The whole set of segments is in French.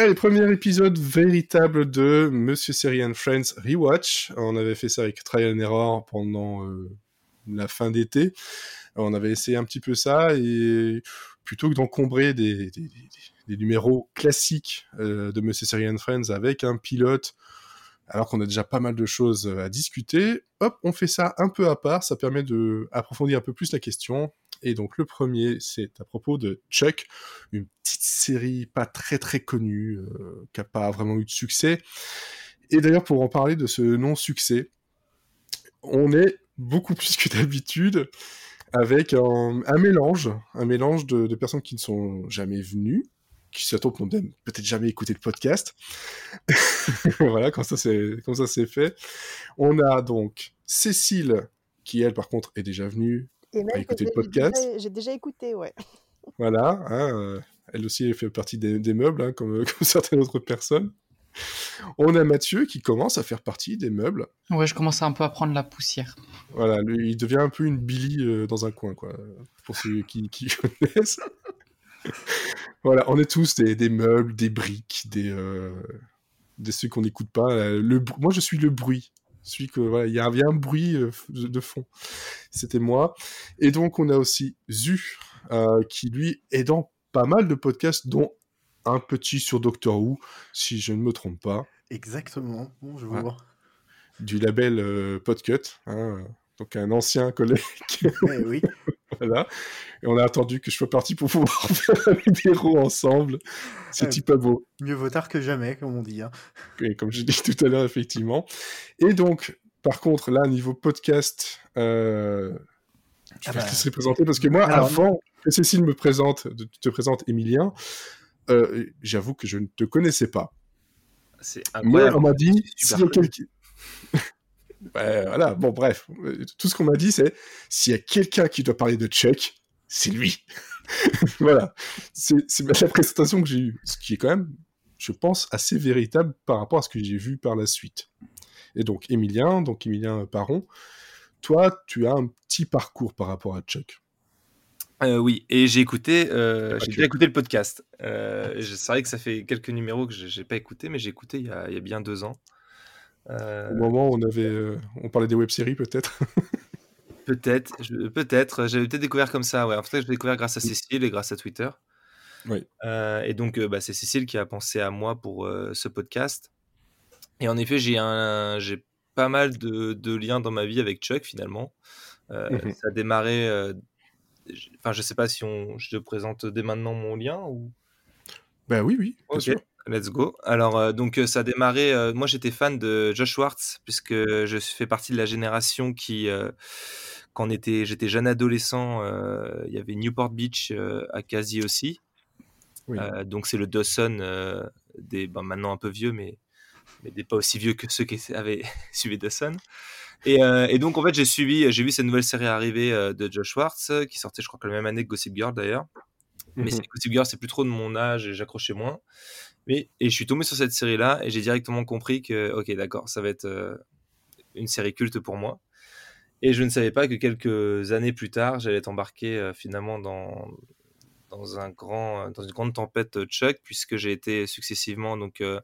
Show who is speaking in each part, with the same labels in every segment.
Speaker 1: Allez, premier épisode véritable de Monsieur Série and Friends Rewatch. On avait fait ça avec Trial and Error pendant euh, la fin d'été. On avait essayé un petit peu ça et plutôt que d'encombrer des, des, numéros classiques euh, de Monsieur Série and Friends avec un pilote, alors qu'on a déjà pas mal de choses à discuter, hop, on fait ça un peu à part. Ça permet de approfondir un peu plus la question et donc le premier, c'est à propos de Chuck, une petite série pas très très connue, euh, qui n'a pas vraiment eu de succès. Et d'ailleurs, pour en parler de ce non-succès, on est beaucoup plus que d'habitude avec un, mélange, un mélange de, personnes qui ne sont jamais venues, qui s'attendent qu'on n'ont peut-être jamais écouté le podcast. voilà, comme ça c'est fait. On a donc Cécile, qui elle par contre est déjà venue,
Speaker 2: et même écouter le podcast? J'ai déjà, écouté, ouais.
Speaker 1: Voilà, hein, euh, elle aussi fait partie des, meubles, hein, comme, comme, certaines autres personnes. On a Mathieu qui commence à faire partie des meubles.
Speaker 3: Ouais, je commence un peu à prendre la poussière.
Speaker 1: Voilà, lui, il devient un peu une Billy euh, dans un coin, quoi, pour ceux qui, qui connaissent. voilà, on est tous des, des meubles, des briques, des, euh, des ceux qu'on n'écoute pas. Le, moi, je suis le bruit celui que voilà, il y avait un bruit euh, de fond. C'était moi. Et donc on a aussi Zu euh, qui lui est dans pas mal de podcasts, dont un petit sur Doctor Who, si je ne me trompe pas.
Speaker 4: Exactement. Bonjour.
Speaker 1: Du label euh, Podcut, hein, donc un ancien collègue.
Speaker 4: Eh oui.
Speaker 1: Voilà. Et on a attendu que je sois parti pour pouvoir faire un numéro ensemble. C'est pas beau.
Speaker 4: Mieux vaut tard que jamais, comme on dit. Hein.
Speaker 1: Et comme je dis tout à l'heure, effectivement. Et donc, par contre, là, niveau podcast, euh... je ah bah... présenté parce que moi, avant que Cécile me présente, te présente Emilien, euh, j'avoue que je ne te connaissais pas.
Speaker 3: C'est Moi,
Speaker 1: on m'a dit, s'il y a quelqu'un... voilà, bon, bref. Tout ce qu'on m'a dit, c'est s'il y a quelqu'un qui doit parler de Chuck, c'est lui. voilà. C'est la présentation que j'ai eue. Ce qui est quand même, je pense, assez véritable par rapport à ce que j'ai vu par la suite. Et donc, Emilien, donc Emilien Paron, toi, tu as un petit parcours par rapport à Chuck.
Speaker 5: Euh, oui, et j'ai écouté, euh, j'ai déjà écouté le podcast. Euh, c'est vrai que ça fait quelques numéros que j'ai pas écouté, mais j'ai écouté il y, a, il y, a, bien deux ans.
Speaker 1: Au moment où on avait, on parlait des web-séries peut-être.
Speaker 5: Peut-être, peut-être. J'avais peut-être découvert comme ça, ouais. En fait, j'ai découvert grâce à Cécile et grâce à Twitter.
Speaker 1: Oui.
Speaker 5: Euh, et donc, euh, bah, c'est Cécile qui a pensé à moi pour euh, ce podcast. Et en effet, j'ai un, j'ai pas mal de, de, liens dans ma vie avec Chuck finalement. Mmh ça a démarré. Enfin, je sais pas si on, je te présente dès maintenant mon lien ou.
Speaker 1: Ben oui, oui.
Speaker 5: Ok. Let's go. Alors, donc, ça a démarré. moi, j'étais fan de Josh Schwartz, puisque je fais partie de la génération qui, quand était, j'étais jeune adolescent, euh, il y avait Newport Beach euh, à Quasi aussi. Euh, donc c'est le Dawson des, ben, maintenant un peu vieux, mais, mais des pas aussi vieux que ceux qui avaient suivi Dawson. Et, et, donc en fait j'ai suivi, j'ai vu cette nouvelle série arriver de Josh Schwartz qui sortait, je crois que la même année que Gossip Girl d'ailleurs. Mais mmh Gossip Girl c'est plus trop de mon âge et j'accrochais moins. Mais et je suis tombé sur cette série là et j'ai directement compris que ok d'accord ça va être une série culte pour moi. Et je ne savais pas que quelques années plus tard, j'allais être embarqué euh, finalement dans, dans, un grand, dans une grande tempête euh, Chuck, puisque j'ai été successivement donc, euh,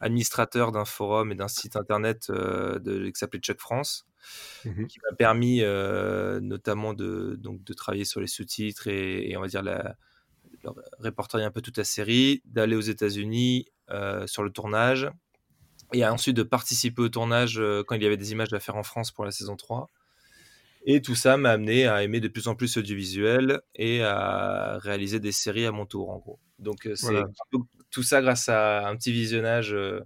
Speaker 5: administrateur d'un forum et d'un site internet de, qui s'appelait Chuck France, mmh qui m'a permis notamment de, donc, de travailler sur les sous-titres et, on va dire la, répertorier un peu toute la série, d'aller aux États-Unis sur le tournage, et ensuite de participer au tournage quand il y avait des images à faire en France pour la saison 3. Et tout ça m'a amené à aimer de plus en plus l'audiovisuel et à réaliser des séries à mon tour, en gros. Donc, euh, c'est tout ça grâce à un petit visionnage euh,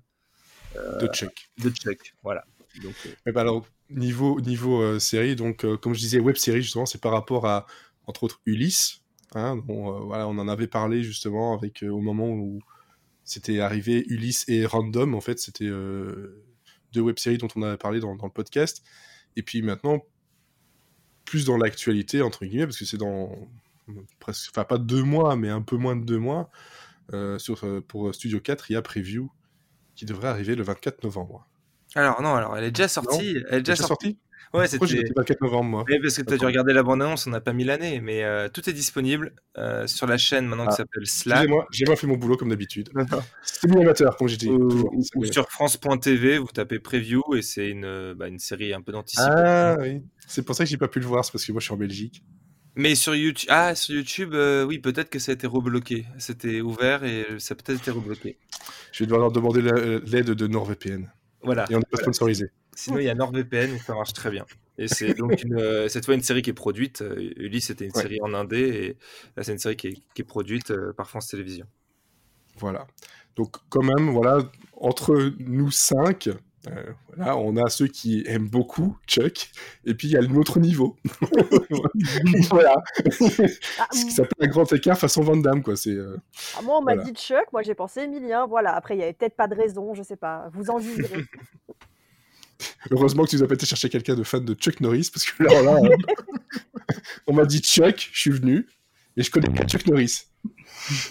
Speaker 1: de check.
Speaker 5: De check, voilà.
Speaker 1: Donc, euh, bah alors, niveau, niveau série, donc, comme je disais, web série, justement, c'est par rapport à, entre autres, Ulysse. Hein, voilà, on en avait parlé justement avec au moment où c'était arrivé Ulysse et Random, en fait, c'était deux web-séries dont on avait parlé dans, dans, le podcast. Et puis maintenant, plus dans l'actualité, entre guillemets, parce que c'est dans presque, enfin pas deux mois, mais un peu moins de deux mois, euh, sur, euh, pour Studio 4, il y a Preview qui devrait arriver le 24 novembre.
Speaker 5: Alors non, alors elle est déjà sortie. elle est déjà, sortie? Ouais, c'était.
Speaker 1: noté 24 novembre, moi?
Speaker 5: Oui, parce que tu as dû regarder la bande-annonce, on n'a pas mis l'année, mais euh, tout est disponible euh, sur la chaîne maintenant qui
Speaker 1: Ah.
Speaker 5: s'appelle Slack.
Speaker 1: J'ai pas fait mon boulot comme d'habitude. C'est mon amateur, comme j'ai dit.
Speaker 5: Ou, ou- sur France.tv, vous tapez Preview et c'est une, euh, bah, une série un peu d'anticipation.
Speaker 1: Ah oui, c'est pour ça que j'ai pas pu le voir, c'est parce que moi je suis en Belgique.
Speaker 5: Mais sur YouTube, ah, sur YouTube, euh, oui, peut-être que ça a été rebloqué. C'était ouvert et ça a peut-être été rebloqué.
Speaker 1: Je vais devoir leur demander la- l'aide de NordVPN.
Speaker 5: Voilà.
Speaker 1: Et on n'est pas sponsorisé.
Speaker 5: Sinon, il y a NordVPN et ça marche très bien. Et c'est donc une, euh, cette fois une série qui est produite. euh, Ulysse, c'était une
Speaker 1: Ouais.
Speaker 5: série en indé et là, c'est une série qui est, qui est produite euh, par France Télévisions.
Speaker 1: Voilà. Donc quand même, voilà, entre nous cinq, euh, voilà, on a ceux qui aiment beaucoup Chuck, et puis il y a l'autre niveau. voilà.
Speaker 2: Ah,
Speaker 1: Ce qui s'appelle un grand écart façon Van Damme, quoi. C'est euh,
Speaker 2: ah, moi, on m'a
Speaker 1: Voilà.
Speaker 2: dit Chuck, moi j'ai pensé Emilien. Voilà, après, il n'y avait peut-être pas de raison, je sais pas. Vous en jugerez.
Speaker 1: heureusement que tu nous as pas été chercher quelqu'un de fan de Chuck Norris, parce que là, là, euh, on m'a dit Chuck, je suis venu, et je connais pas Chuck Norris.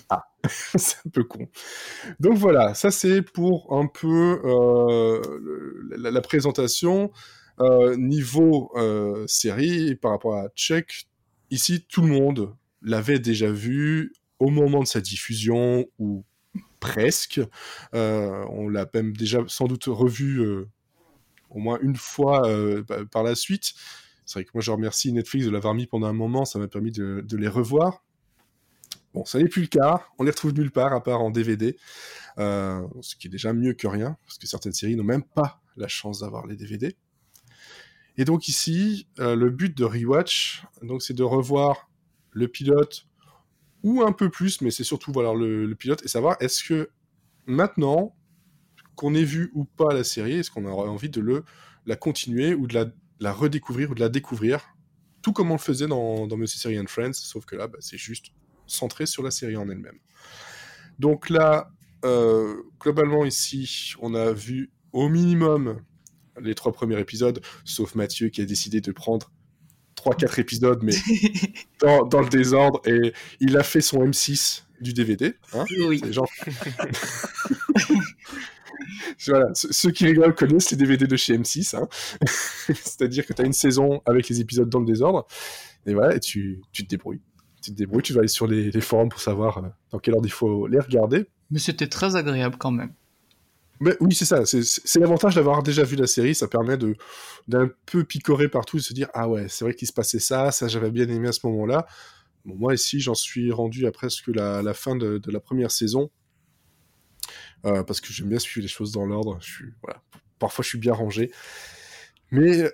Speaker 1: Ah, c'est un peu con. Donc voilà, ça c'est pour un peu euh, la, présentation. Euh, niveau euh, série, par rapport à Chuck, ici tout le monde l'avait déjà vu au moment de sa diffusion, ou presque. On l'a même déjà sans doute revu au moins une fois pa- par la suite. C'est vrai que moi je remercie Netflix de l'avoir mis pendant un moment, ça m'a permis de les revoir. Bon, ça n'est plus le cas, on les retrouve nulle part à part en DVD, euh, ce qui est déjà mieux que rien, parce que certaines séries n'ont même pas la chance d'avoir les DVD. Et donc ici, euh, le but de Rewatch, c'est de revoir le pilote ou un peu plus, mais c'est surtout voilà le, pilote et savoir est-ce que maintenant qu'on ait vu ou pas la série, est-ce qu'on aurait envie de la continuer ou de la, redécouvrir ou de la découvrir, tout comme on le faisait dans, dans Monsieur and Friends, sauf que là, bah, c'est juste centré sur la série en elle-même. Donc là, euh, globalement ici, on a vu au minimum les trois premiers épisodes, sauf Mathieu qui a décidé de prendre 3-4 épisodes, mais dans, dans le désordre, et il a fait son M6 du DVD. Hein
Speaker 3: Oui.
Speaker 1: Genre... voilà, ceux ceux qui rigolent connaissent les DVD de chez M6. Hein. C'est-à-dire que tu as une saison avec les épisodes dans le désordre, et voilà, et tu, tu te débrouilles. Tu te débrouilles, tu vas aller sur les, les forums pour savoir euh, dans quel ordre il faut les regarder.
Speaker 3: Mais c'était très agréable quand même.
Speaker 1: Mais oui, c'est ça. C'est l'avantage d'avoir déjà vu la série. Ça permet de d'un peu picorer partout, de se dire ah ouais, c'est vrai qu'il se passait ça, ça j'avais bien aimé à ce moment-là. Bon, moi ici, j'en suis rendu à presque la, la fin de, de la première saison Euh, parce que j'aime bien suivre les choses dans l'ordre. Je suis voilà. Parfois, je suis bien rangé, mais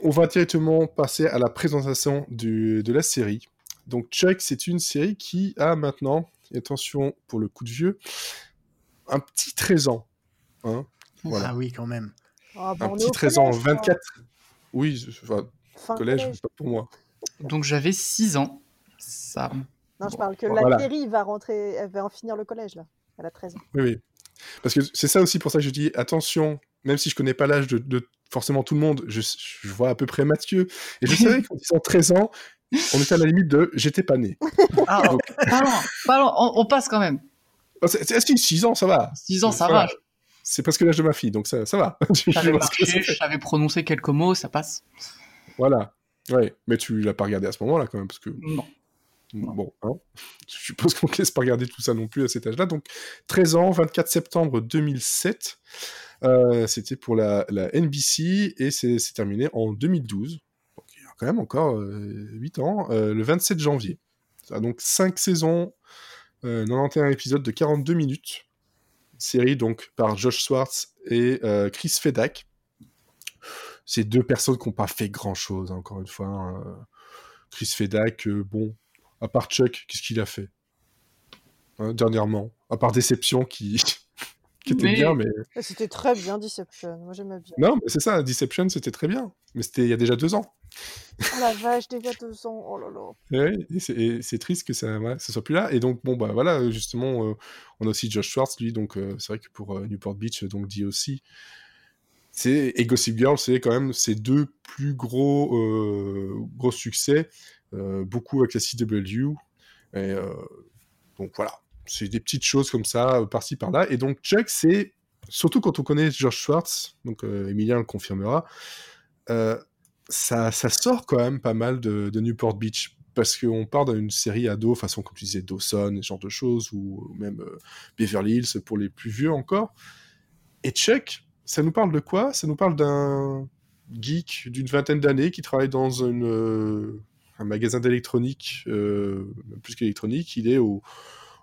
Speaker 1: on va directement passer à la présentation du- de la série. Donc Chuck, c'est une série qui a maintenant, et attention pour le coup de vieux, un petit 13 ans. Hein Voilà.
Speaker 4: Ah oui, quand même.
Speaker 2: Ah, bah,
Speaker 1: un petit
Speaker 2: au
Speaker 1: 13 ans,
Speaker 2: collège, quoi.
Speaker 1: 24. Oui, enfin,
Speaker 2: Fin
Speaker 1: collège,
Speaker 2: collège.
Speaker 1: pas pour moi.
Speaker 3: Donc j'avais 6 ans. Ça.
Speaker 2: Non, je parle que
Speaker 1: voilà.
Speaker 2: la série va rentrer, elle va en finir le collège là. Elle a 13 ans.
Speaker 1: Oui, oui. Parce que c'est ça aussi pour ça que je dis attention, même si je connais pas l'âge de, de forcément tout le monde, je, je vois à peu près Mathieu. Et je savais qu'en disant 13 ans, on était à la limite de j'étais pas né.
Speaker 3: Ah, pas loin, pas loin. On, on passe quand même.
Speaker 1: C'est- Est-ce 6 ans, ça va
Speaker 3: 6 ans, ça
Speaker 1: Voilà.
Speaker 3: va.
Speaker 1: C'est presque l'âge de ma fille, donc ça, ça va.
Speaker 3: J'avais prononcé quelques mots, ça passe.
Speaker 1: Voilà. Ouais, mais tu l'as pas regardé à ce moment-là quand même, parce que
Speaker 3: Non.
Speaker 1: Bon, hein. je suppose qu'on ne laisse pas regarder tout ça non plus à cet âge-là. Donc, 13 ans, 24 septembre 2007. Euh, C'était pour la, la NBC et c'est c'est terminé en 2012. Quand même encore euh, 8 ans, euh, le 27 janvier. Ça a donc 5 saisons, euh, 91 épisodes de 42 minutes. Série donc par Josh Swartz et euh, Chris Fedak. C'est deux personnes qui n'ont pas fait grand-chose, hein, encore une fois. hein. Chris Fedak, euh, bon, à part Chuck, qu'est-ce qu'il a fait Hein, dernièrement? À part Déception qui, qui était
Speaker 3: Mais-
Speaker 1: bien, mais.
Speaker 2: Et C'était très bien Deception. Moi j'aimais bien.
Speaker 1: Non, mais c'est ça, Deception c'était très bien. Mais c'était il y a déjà deux ans.
Speaker 2: Oh la vache, déjà deux ans. Oh là là.
Speaker 1: Et oui, et c'est- triste que ça, ça soit plus là. Et donc, bon, bah voilà, justement, euh, on a aussi Josh Schwartz, lui, donc euh, c'est vrai que pour euh, Newport Beach, donc dit aussi. C'est, et Gossip Girl, c'est quand même ses deux plus gros, euh, gros succès, euh, beaucoup avec la CW. Et, euh, donc voilà, c'est des petites choses comme ça, euh, par-ci par-là. Et donc Chuck, c'est surtout quand on connaît Josh Schwartz, donc euh, Emilien le confirmera, euh, ça, ça sort quand même pas mal de, Newport Beach parce qu'on part d'une série ado, façon comme tu disais Dawson, ce genre de choses, ou même Beverly Hills pour les plus vieux encore. Et Chuck, ça nous parle de quoi? Ça nous parle d'un geek d'une vingtaine d'années qui travaille dans un magasin d'électronique, plus qu'électronique. Il est au,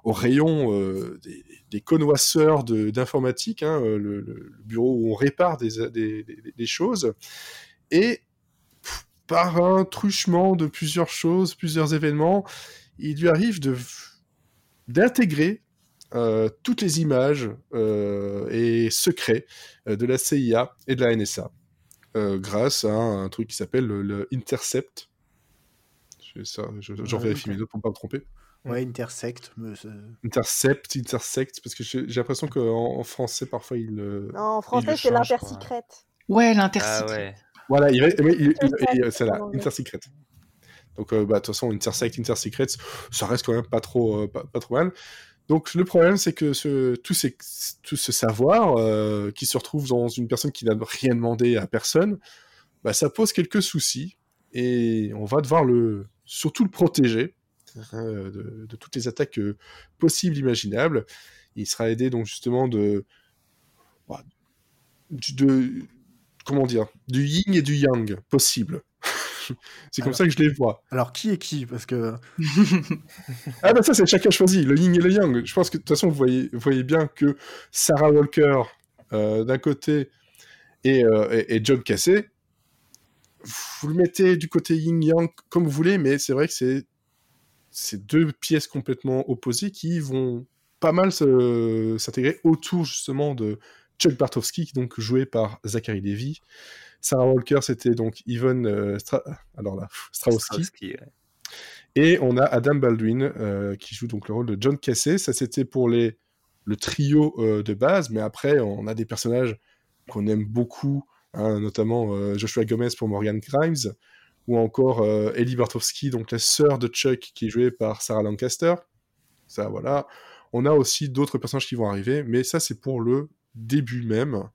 Speaker 1: au rayon euh, des, des connoisseurs de- d'informatique, hein, euh, le, le bureau où on répare des, des- des- des choses. Et pff, par un truchement de plusieurs choses, plusieurs événements, il lui arrive de d'intégrer euh, toutes les images euh, et secrets de la CIA et de la NSA grâce à un, truc qui s'appelle le, le Intercept. Je- ça, je- vérifie mes notes pour ne pas me tromper.
Speaker 4: Ouais, Intersect. me- c'est-
Speaker 1: Intercept, Intersect, parce que j'ai l'impression qu'en en français, parfois, il... euh,
Speaker 2: Non, en français, c'est l'intersecrète.
Speaker 3: Ouais,
Speaker 5: Ah ouais.
Speaker 1: Voilà, il, il- il-
Speaker 2: Intersect,
Speaker 1: il- c'est là. Intersecret. Donc, euh, bah, de toute façon, Intersect, Intersecrets, ça reste quand même pas trop, euh, pas, pas trop mal. Donc, le problème, c'est que ce, tout, ces- tout ce savoir euh, qui se retrouve dans une personne qui n'a rien demandé à personne, bah, ça pose quelques soucis. Et on va devoir le, surtout le protéger hein, de, de toutes les attaques euh, possibles, imaginables. Il sera aidé, donc, justement, de. bah, de comment dire, du yin et du yang possible. c'est comme
Speaker 4: Alors-
Speaker 1: ça que je les vois.
Speaker 4: Alors, qui est qui? Parce que
Speaker 1: Ah bah ça c'est chacun choisi, le yin et le yang. Je pense que de toute façon vous voyez, vous voyez bien que Sarah Walker euh, d'un côté et, euh, et, et John Cassé, vous le mettez du côté yin yang comme vous voulez, mais c'est vrai que c'est c'est deux pièces complètement opposées qui vont pas mal s'intégrer autour justement de Chuck Bartowski, donc joué par Zachary Levy. Sarah Walker, c'était donc Yvonne euh, Stra- alors là, Strahovski.
Speaker 5: Strahovski, ouais.
Speaker 1: Et on a Adam Baldwin euh, qui joue donc le rôle de John Cassé. Ça, c'était pour les, le trio euh, de base, mais après, on a des personnages qu'on aime beaucoup, hein, notamment euh, Joshua Gomez pour Morgan Grimes, ou encore euh, Ellie Bartowski, donc la sœur de Chuck, qui est jouée par Sarah Lancaster. Ça, voilà. On a aussi d'autres personnages qui vont arriver, mais ça, c'est pour le début même.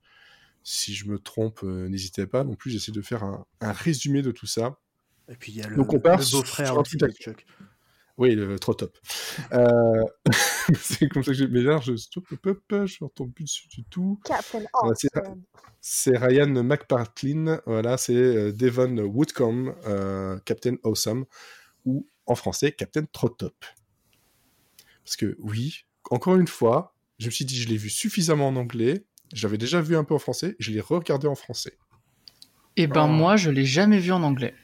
Speaker 1: Si je me trompe, euh, n'hésitez pas. Non plus, j'essaie de faire un, un résumé de tout ça.
Speaker 4: Et puis il y a le,
Speaker 1: Donc, on part
Speaker 4: le beau-frère de Chuck.
Speaker 1: Oui, le, trop top. Euh, c'est comme ça que j'ai. Mais là, je je retombe plus dessus du tout.
Speaker 2: Captain
Speaker 1: Ouais, c'est-
Speaker 2: Awesome.
Speaker 1: C'est Ryan McPartlin, voilà, c'est euh, Devon Woodcombe, euh, Captain Awesome, ou en français, Captain Trop Top. Parce que oui, encore une fois, je me suis dit, je l'ai vu suffisamment en anglais, j'avais déjà vu un peu en français, je l'ai regardé en français.
Speaker 3: Et ben
Speaker 5: Oh.
Speaker 3: moi, je l'ai jamais vu en anglais.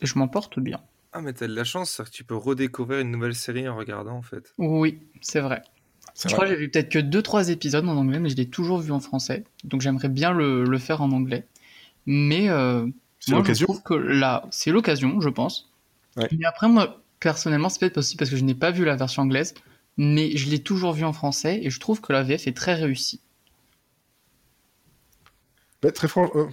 Speaker 3: Et je m'en porte bien.
Speaker 5: Ah, mais t'as de la chance, c'est que tu peux redécouvrir une nouvelle série en regardant, en fait.
Speaker 3: Oui, c'est vrai. Je
Speaker 1: vrai.
Speaker 3: crois que j'ai vu peut-être que 2-3 épisodes en anglais, mais je l'ai toujours vu en français. Donc j'aimerais bien le, le faire en anglais. Mais euh,
Speaker 1: C'est
Speaker 3: moi, je
Speaker 1: l'occasion.
Speaker 3: trouve que là, c'est l'occasion, je pense.
Speaker 1: Ouais.
Speaker 3: Mais après, moi, personnellement, c'est peut-être aussi parce que je n'ai pas vu la version anglaise, mais je l'ai toujours vu en français et je trouve que la VF est très réussie.
Speaker 1: Bah, très franchement.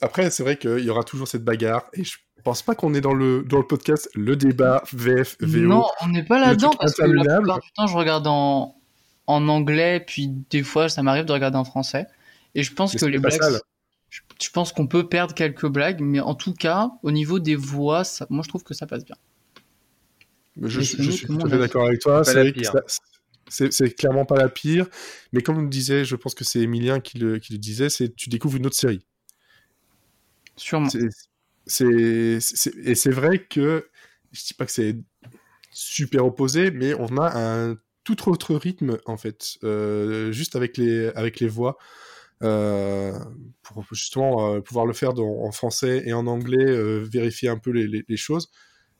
Speaker 1: Après, c'est vrai qu'il y aura toujours cette bagarre, et je pense pas qu'on est dans le, dans le podcast le débat VF, VO.
Speaker 3: Non, on n'est pas là-dedans parce que la plupart du temps, je regarde en, en anglais, puis des fois, ça m'arrive de regarder en français. Et je pense
Speaker 1: Mais
Speaker 3: que les blagues,
Speaker 1: sale.
Speaker 3: je, je pense qu'on peut perdre quelques blagues, mais en tout cas, au niveau des voix, ça- moi, je trouve que ça passe bien.
Speaker 1: Je,
Speaker 3: Mais
Speaker 1: je- suis tout à fait d'accord avec toi.
Speaker 5: C'est
Speaker 1: clairement pas la pire. Mais comme on disait, je pense que c'est Emilien qui le, qui le disait, c'est tu découvres une autre série.
Speaker 3: Sûrement.
Speaker 1: C'est- Et c'est vrai que, je dis pas que c'est super opposé, mais on a un tout autre rythme, en fait, euh, juste avec les, avec les voix. euh, pour justement euh, pouvoir le faire dans- en français et en anglais, euh, vérifier un peu les, les- les choses.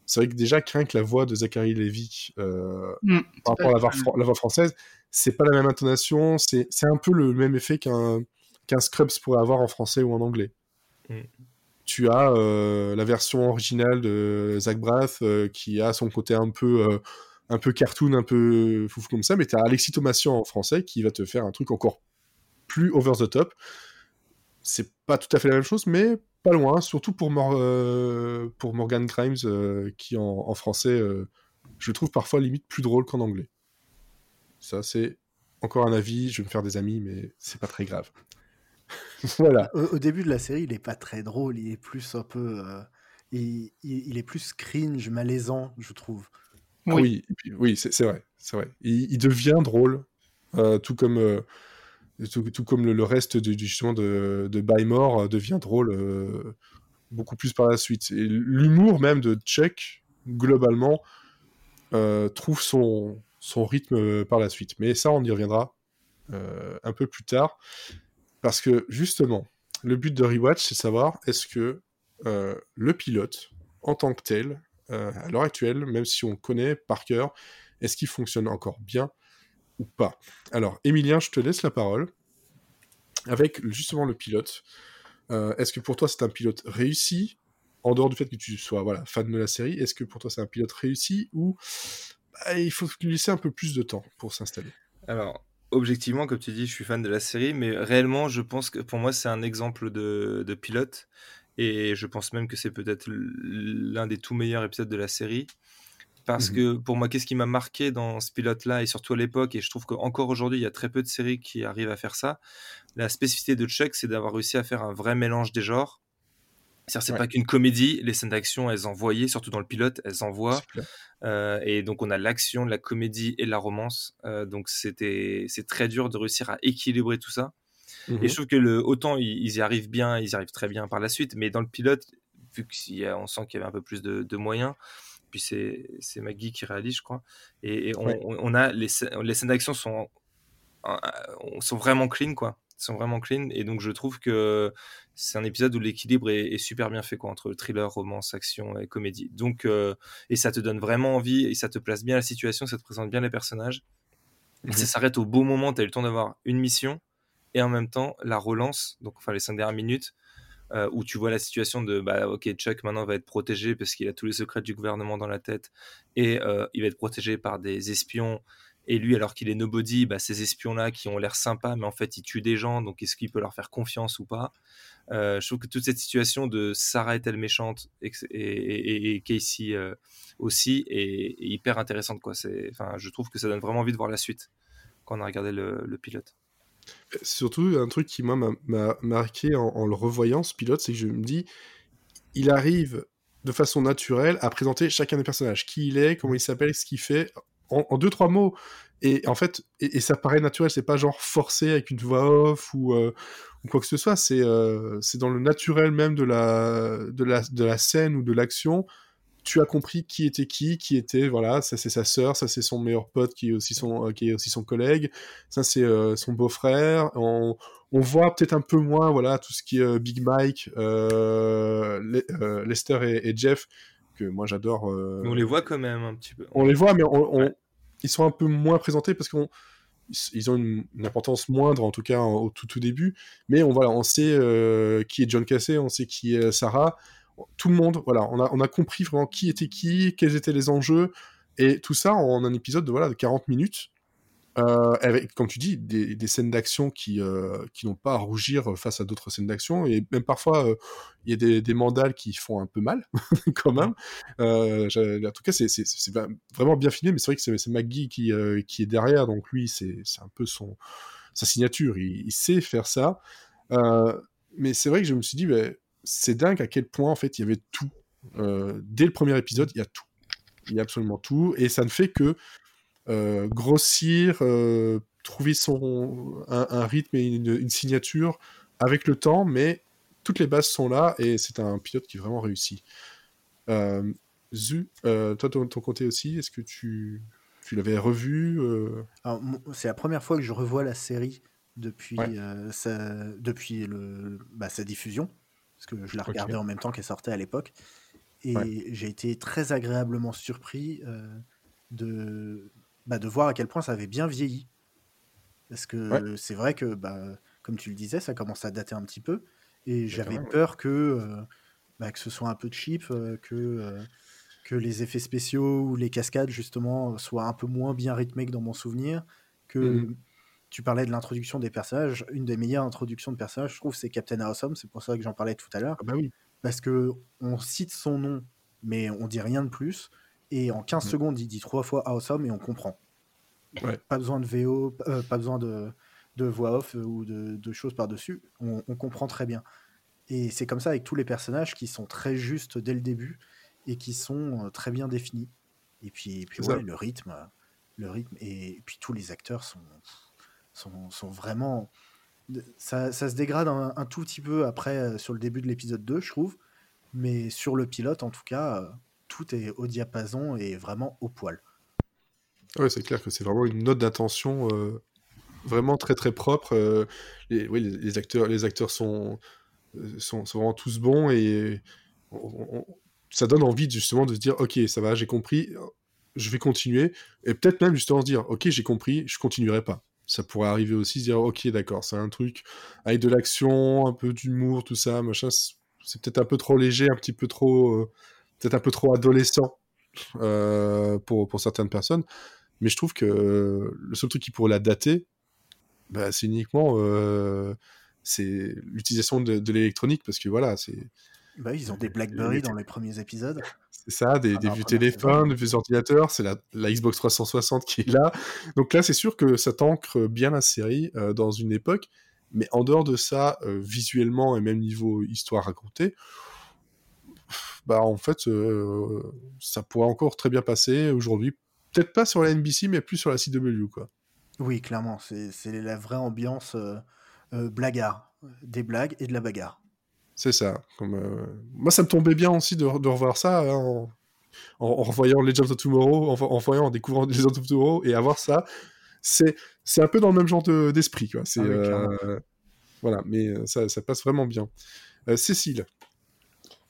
Speaker 1: C'est vrai que déjà, craint que la voix de Zachary Levy euh,
Speaker 3: Mm,
Speaker 1: par rapport à la voix, fran- la voix française, c'est pas la même intonation, c'est c'est un peu le même effet qu'un qu'un Scrubs pourrait avoir en français ou en anglais.
Speaker 5: Mm.
Speaker 1: Tu as euh, la version originale de Zach Braff euh, qui a son côté un peu, euh, un peu cartoon, un peu fouf comme ça, mais tu as Alexis Thomasian en français qui va te faire un truc encore plus over the top. C'est pas tout à fait la même chose, mais pas loin, surtout pour, pour Morgan Grimes qui en, français, je trouve parfois limite plus drôle qu'en anglais. Ça, c'est encore un avis, je vais me faire des amis, mais c'est pas très grave. voilà.
Speaker 4: Au, au début de la série, il est pas très drôle, il est plus un peu. euh, il, il- il est plus cringe, malaisant, je trouve.
Speaker 1: Ah
Speaker 3: Oui.
Speaker 1: oui, c'est c'est vrai, c'est vrai. Il, il devient drôle, euh, tout comme euh, tout, tout comme le, le reste de, du- justement de, de Buy More euh, devient drôle euh, beaucoup plus par la suite. Et l'humour même de Chuck globalement euh, trouve son son rythme par la suite. Mais ça, on y reviendra euh, un peu plus tard, parce que justement, le but de Rewatch, c'est savoir est-ce que euh, le pilote, en tant que tel, euh, à l'heure actuelle, même si on connaît par cœur, est-ce qu'il fonctionne encore bien ou pas? Alors, Emilien, je te laisse la parole. Avec justement le pilote, euh, est-ce que pour toi c'est un pilote réussi? En dehors du fait que tu sois voilà, fan de la série, est-ce que pour toi c'est un pilote réussi ou bah, il faut lui laisser un peu plus de temps pour s'installer?
Speaker 5: Alors, objectivement, comme tu dis, je suis fan de la série, mais réellement, je pense que pour moi, c'est un exemple de, de pilote. Et je pense même que c'est peut-être l'un des tout meilleurs épisodes de la série. Parce
Speaker 1: Mhm.
Speaker 5: que pour moi, qu'est-ce qui m'a marqué dans ce pilote-là, et surtout à l'époque, et je trouve qu'encore aujourd'hui, il y a très peu de séries qui arrivent à faire ça. La spécificité de Chuck, c'est d'avoir réussi à faire un vrai mélange des genres. C'est-à-dire, c'est
Speaker 1: Ouais.
Speaker 5: pas qu'une comédie, les scènes d'action, elles envoyaient, surtout dans le pilote, elles envoient. Euh, et donc on a l'action, la comédie et la romance. Euh, donc c'était c'est très dur de réussir à équilibrer tout ça.
Speaker 1: Mhm.
Speaker 5: Et je trouve que le, autant ils, y arrivent bien, ils y arrivent très bien par la suite, mais dans le pilote, vu qu'on sent qu'il y avait un peu plus de, de moyens, puis c'est c'est Maggie qui réalise, je crois, et, et on,
Speaker 1: Ouais.
Speaker 5: on- on a les, les scènes d'action sont euh, sont vraiment clean quoi sont vraiment clean et donc je trouve que c'est un épisode où l'équilibre est, est super bien fait quoi entre le thriller romance action et comédie donc euh, et ça te donne vraiment envie et ça te place bien la situation ça te présente bien les personnages
Speaker 1: Mhm.
Speaker 5: ça s'arrête au beau moment tu as eu le temps d'avoir une mission et en même temps la relance donc enfin les cinq dernières minutes euh, où tu vois la situation de bah ok Chuck maintenant va être protégé parce qu'il a tous les secrets du gouvernement dans la tête et euh, il va être protégé par des espions et lui alors qu'il est nobody bah, ces espions là qui ont l'air sympas mais en fait ils tuent des gens donc est-ce qu'il peut leur faire confiance ou pas? Euh, je trouve que toute cette situation de Sarah est-elle méchante et, Casey euh, aussi est, hyper intéressante je trouve que ça donne vraiment envie de voir la suite quand on a regardé le, pilote.
Speaker 1: Surtout, un truc qui m'a- m'a marqué en le revoyant, ce pilote, c'est que je me dis, il arrive de façon naturelle à présenter chacun des personnages, qui il est, comment il s'appelle, ce qu'il fait, en, deux trois mots. Et en fait, et, ça paraît naturel, c'est pas genre forcé avec une voix off ou, euh, quoi que ce soit. C'est euh, dans le naturel même de la de la de la scène ou de l'action. Tu as compris qui était qui, qui était voilà, ça c'est sa sœur, ça c'est son meilleur pote qui est aussi son euh, qui aussi son collègue, ça c'est euh, son beau-frère. On, voit peut-être un peu moins voilà tout ce qui est Big Mike, Le- Lester et Jeff que moi j'adore. euh,
Speaker 5: on les voit quand même un petit peu
Speaker 1: on les voit, mais on- on-
Speaker 5: Ouais.
Speaker 1: ils sont un peu moins présentés parce qu'ils ils ont une, une importance moindre, en tout cas en- au tout, tout début. Mais on, voilà, on sait euh, qui est John Cassé, on sait qui est Sarah. Tout le monde, voilà, on a, on a compris vraiment qui était qui, quels étaient les enjeux, et tout ça en un épisode de, voilà, de 40 minutes. Euh, avec, comme tu dis, des, des scènes d'action qui, euh, qui n'ont pas à rougir face à d'autres scènes d'action, et même parfois, il y a des, mandales qui font un peu mal, quand même. Euh, en tout cas, c'est vraiment bien filmé, mais c'est vrai que c'est McGee qui, euh, qui est derrière, donc lui, c'est un peu son, sa signature, il, sait faire ça. Euh, mais c'est vrai que je me suis dit, bah, c'est dingue à quel point, en fait, il y avait tout. Dès le premier épisode, il y a tout. Il y a absolument tout, et ça ne fait que grossir, trouver son, un, un rythme et une, une signature avec le temps, mais toutes les bases sont là, et c'est un pilote qui est vraiment réussi. Euh, Zu, euh, toi, ton, ton côté aussi, est-ce que tu, tu l'avais revu euh,
Speaker 4: c'est la première fois que je revois la série depuis,
Speaker 1: Ouais.
Speaker 4: sa, depuis le, bah, sa diffusion, parce que je la regardais en même temps qu'elle sortait à l'époque. Et
Speaker 1: Ouais.
Speaker 4: j'ai été très agréablement surpris de, bah, de voir à quel point ça avait bien vieilli. Parce que c'est vrai que, bah, comme tu le disais, ça commence à dater un petit peu. Et j'avais peur que, euh, bah, que ce soit un peu cheap, euh, que, euh, que les effets spéciaux ou les cascades, justement, soient un peu moins bien rythmés que dans mon souvenir. Que
Speaker 1: Mhm.
Speaker 4: tu parlais de l'introduction des personnages. Une des meilleures introductions de personnages, je trouve, c'est Captain Awesome. C'est pour ça que j'en parlais tout à l'heure.
Speaker 1: Ah bah oui.
Speaker 4: Parce que on cite son nom, mais on dit rien de plus. Et en 15
Speaker 1: Mhm.
Speaker 4: secondes, il dit trois fois Awesome et on comprend.
Speaker 1: Ouais.
Speaker 4: Pas besoin de VO, euh, pas besoin de, de voix off ou de, de choses par-dessus, on, on comprend très bien. Et c'est comme ça avec tous les personnages qui sont très justes dès le début et qui sont euh, très bien définis. Et puis, et puis
Speaker 1: C'est ça.
Speaker 4: ouais, le rythme, euh, le rythme et puis tous les acteurs sont, sont, sont vraiment. Ça, ça se dégrade un, un tout petit peu après euh, sur le début de l'épisode 2, je trouve. Mais sur le pilote, en tout cas, euh, tout est au diapason et vraiment au poil.
Speaker 1: Ouais, c'est clair que c'est vraiment une note d'intention euh, vraiment très très propre. euh, les, les, acteurs, les acteurs sont, euh, sont, sont vraiment tous bons et ça donne envie justement de se dire ok ça va j'ai compris je vais continuer et peut-être même justement se dire ok j'ai compris je continuerai pas ça pourrait arriver aussi se dire ok d'accord c'est un truc avec de l'action un peu d'humour tout ça machin c'est peut-être un peu trop léger un petit peu trop euh, peut-être un peu trop adolescent pour, pour certaines personnes mais je trouve que le seul truc qui pourrait la dater bah, c'est uniquement euh, c'est l'utilisation de, de l'électronique parce que voilà c'est
Speaker 4: Bah, ils ont des Blackberry dans les premiers épisodes.
Speaker 1: c'est ça, des,
Speaker 4: Ah
Speaker 1: des
Speaker 4: non,
Speaker 1: vieux téléphones, des vieux ordinateurs, c'est la, la Xbox 360 qui est là. Donc là, c'est sûr que ça t'ancre bien la série euh, dans une époque, mais en dehors de ça, euh, visuellement et même niveau histoire racontée, bah en fait, euh, ça pourrait encore très bien passer aujourd'hui. Peut-être pas sur la NBC, mais plus sur la CW, quoi.
Speaker 4: Oui, clairement, c'est la vraie ambiance euh, euh, blaguard. Des blagues et de la bagarre.
Speaker 1: C'est ça. Comme, euh, Moi, ça me tombait bien aussi de, de revoir ça hein, en, en, en revoyant Legends of Tomorrow, en, en voyant, en découvrant Legends of Tomorrow, et avoir ça, c'est c'est un peu dans le même genre de- d'esprit. C'est
Speaker 4: Ah oui,
Speaker 1: euh, voilà, mais euh, ça, ça passe vraiment bien. Euh, Cécile,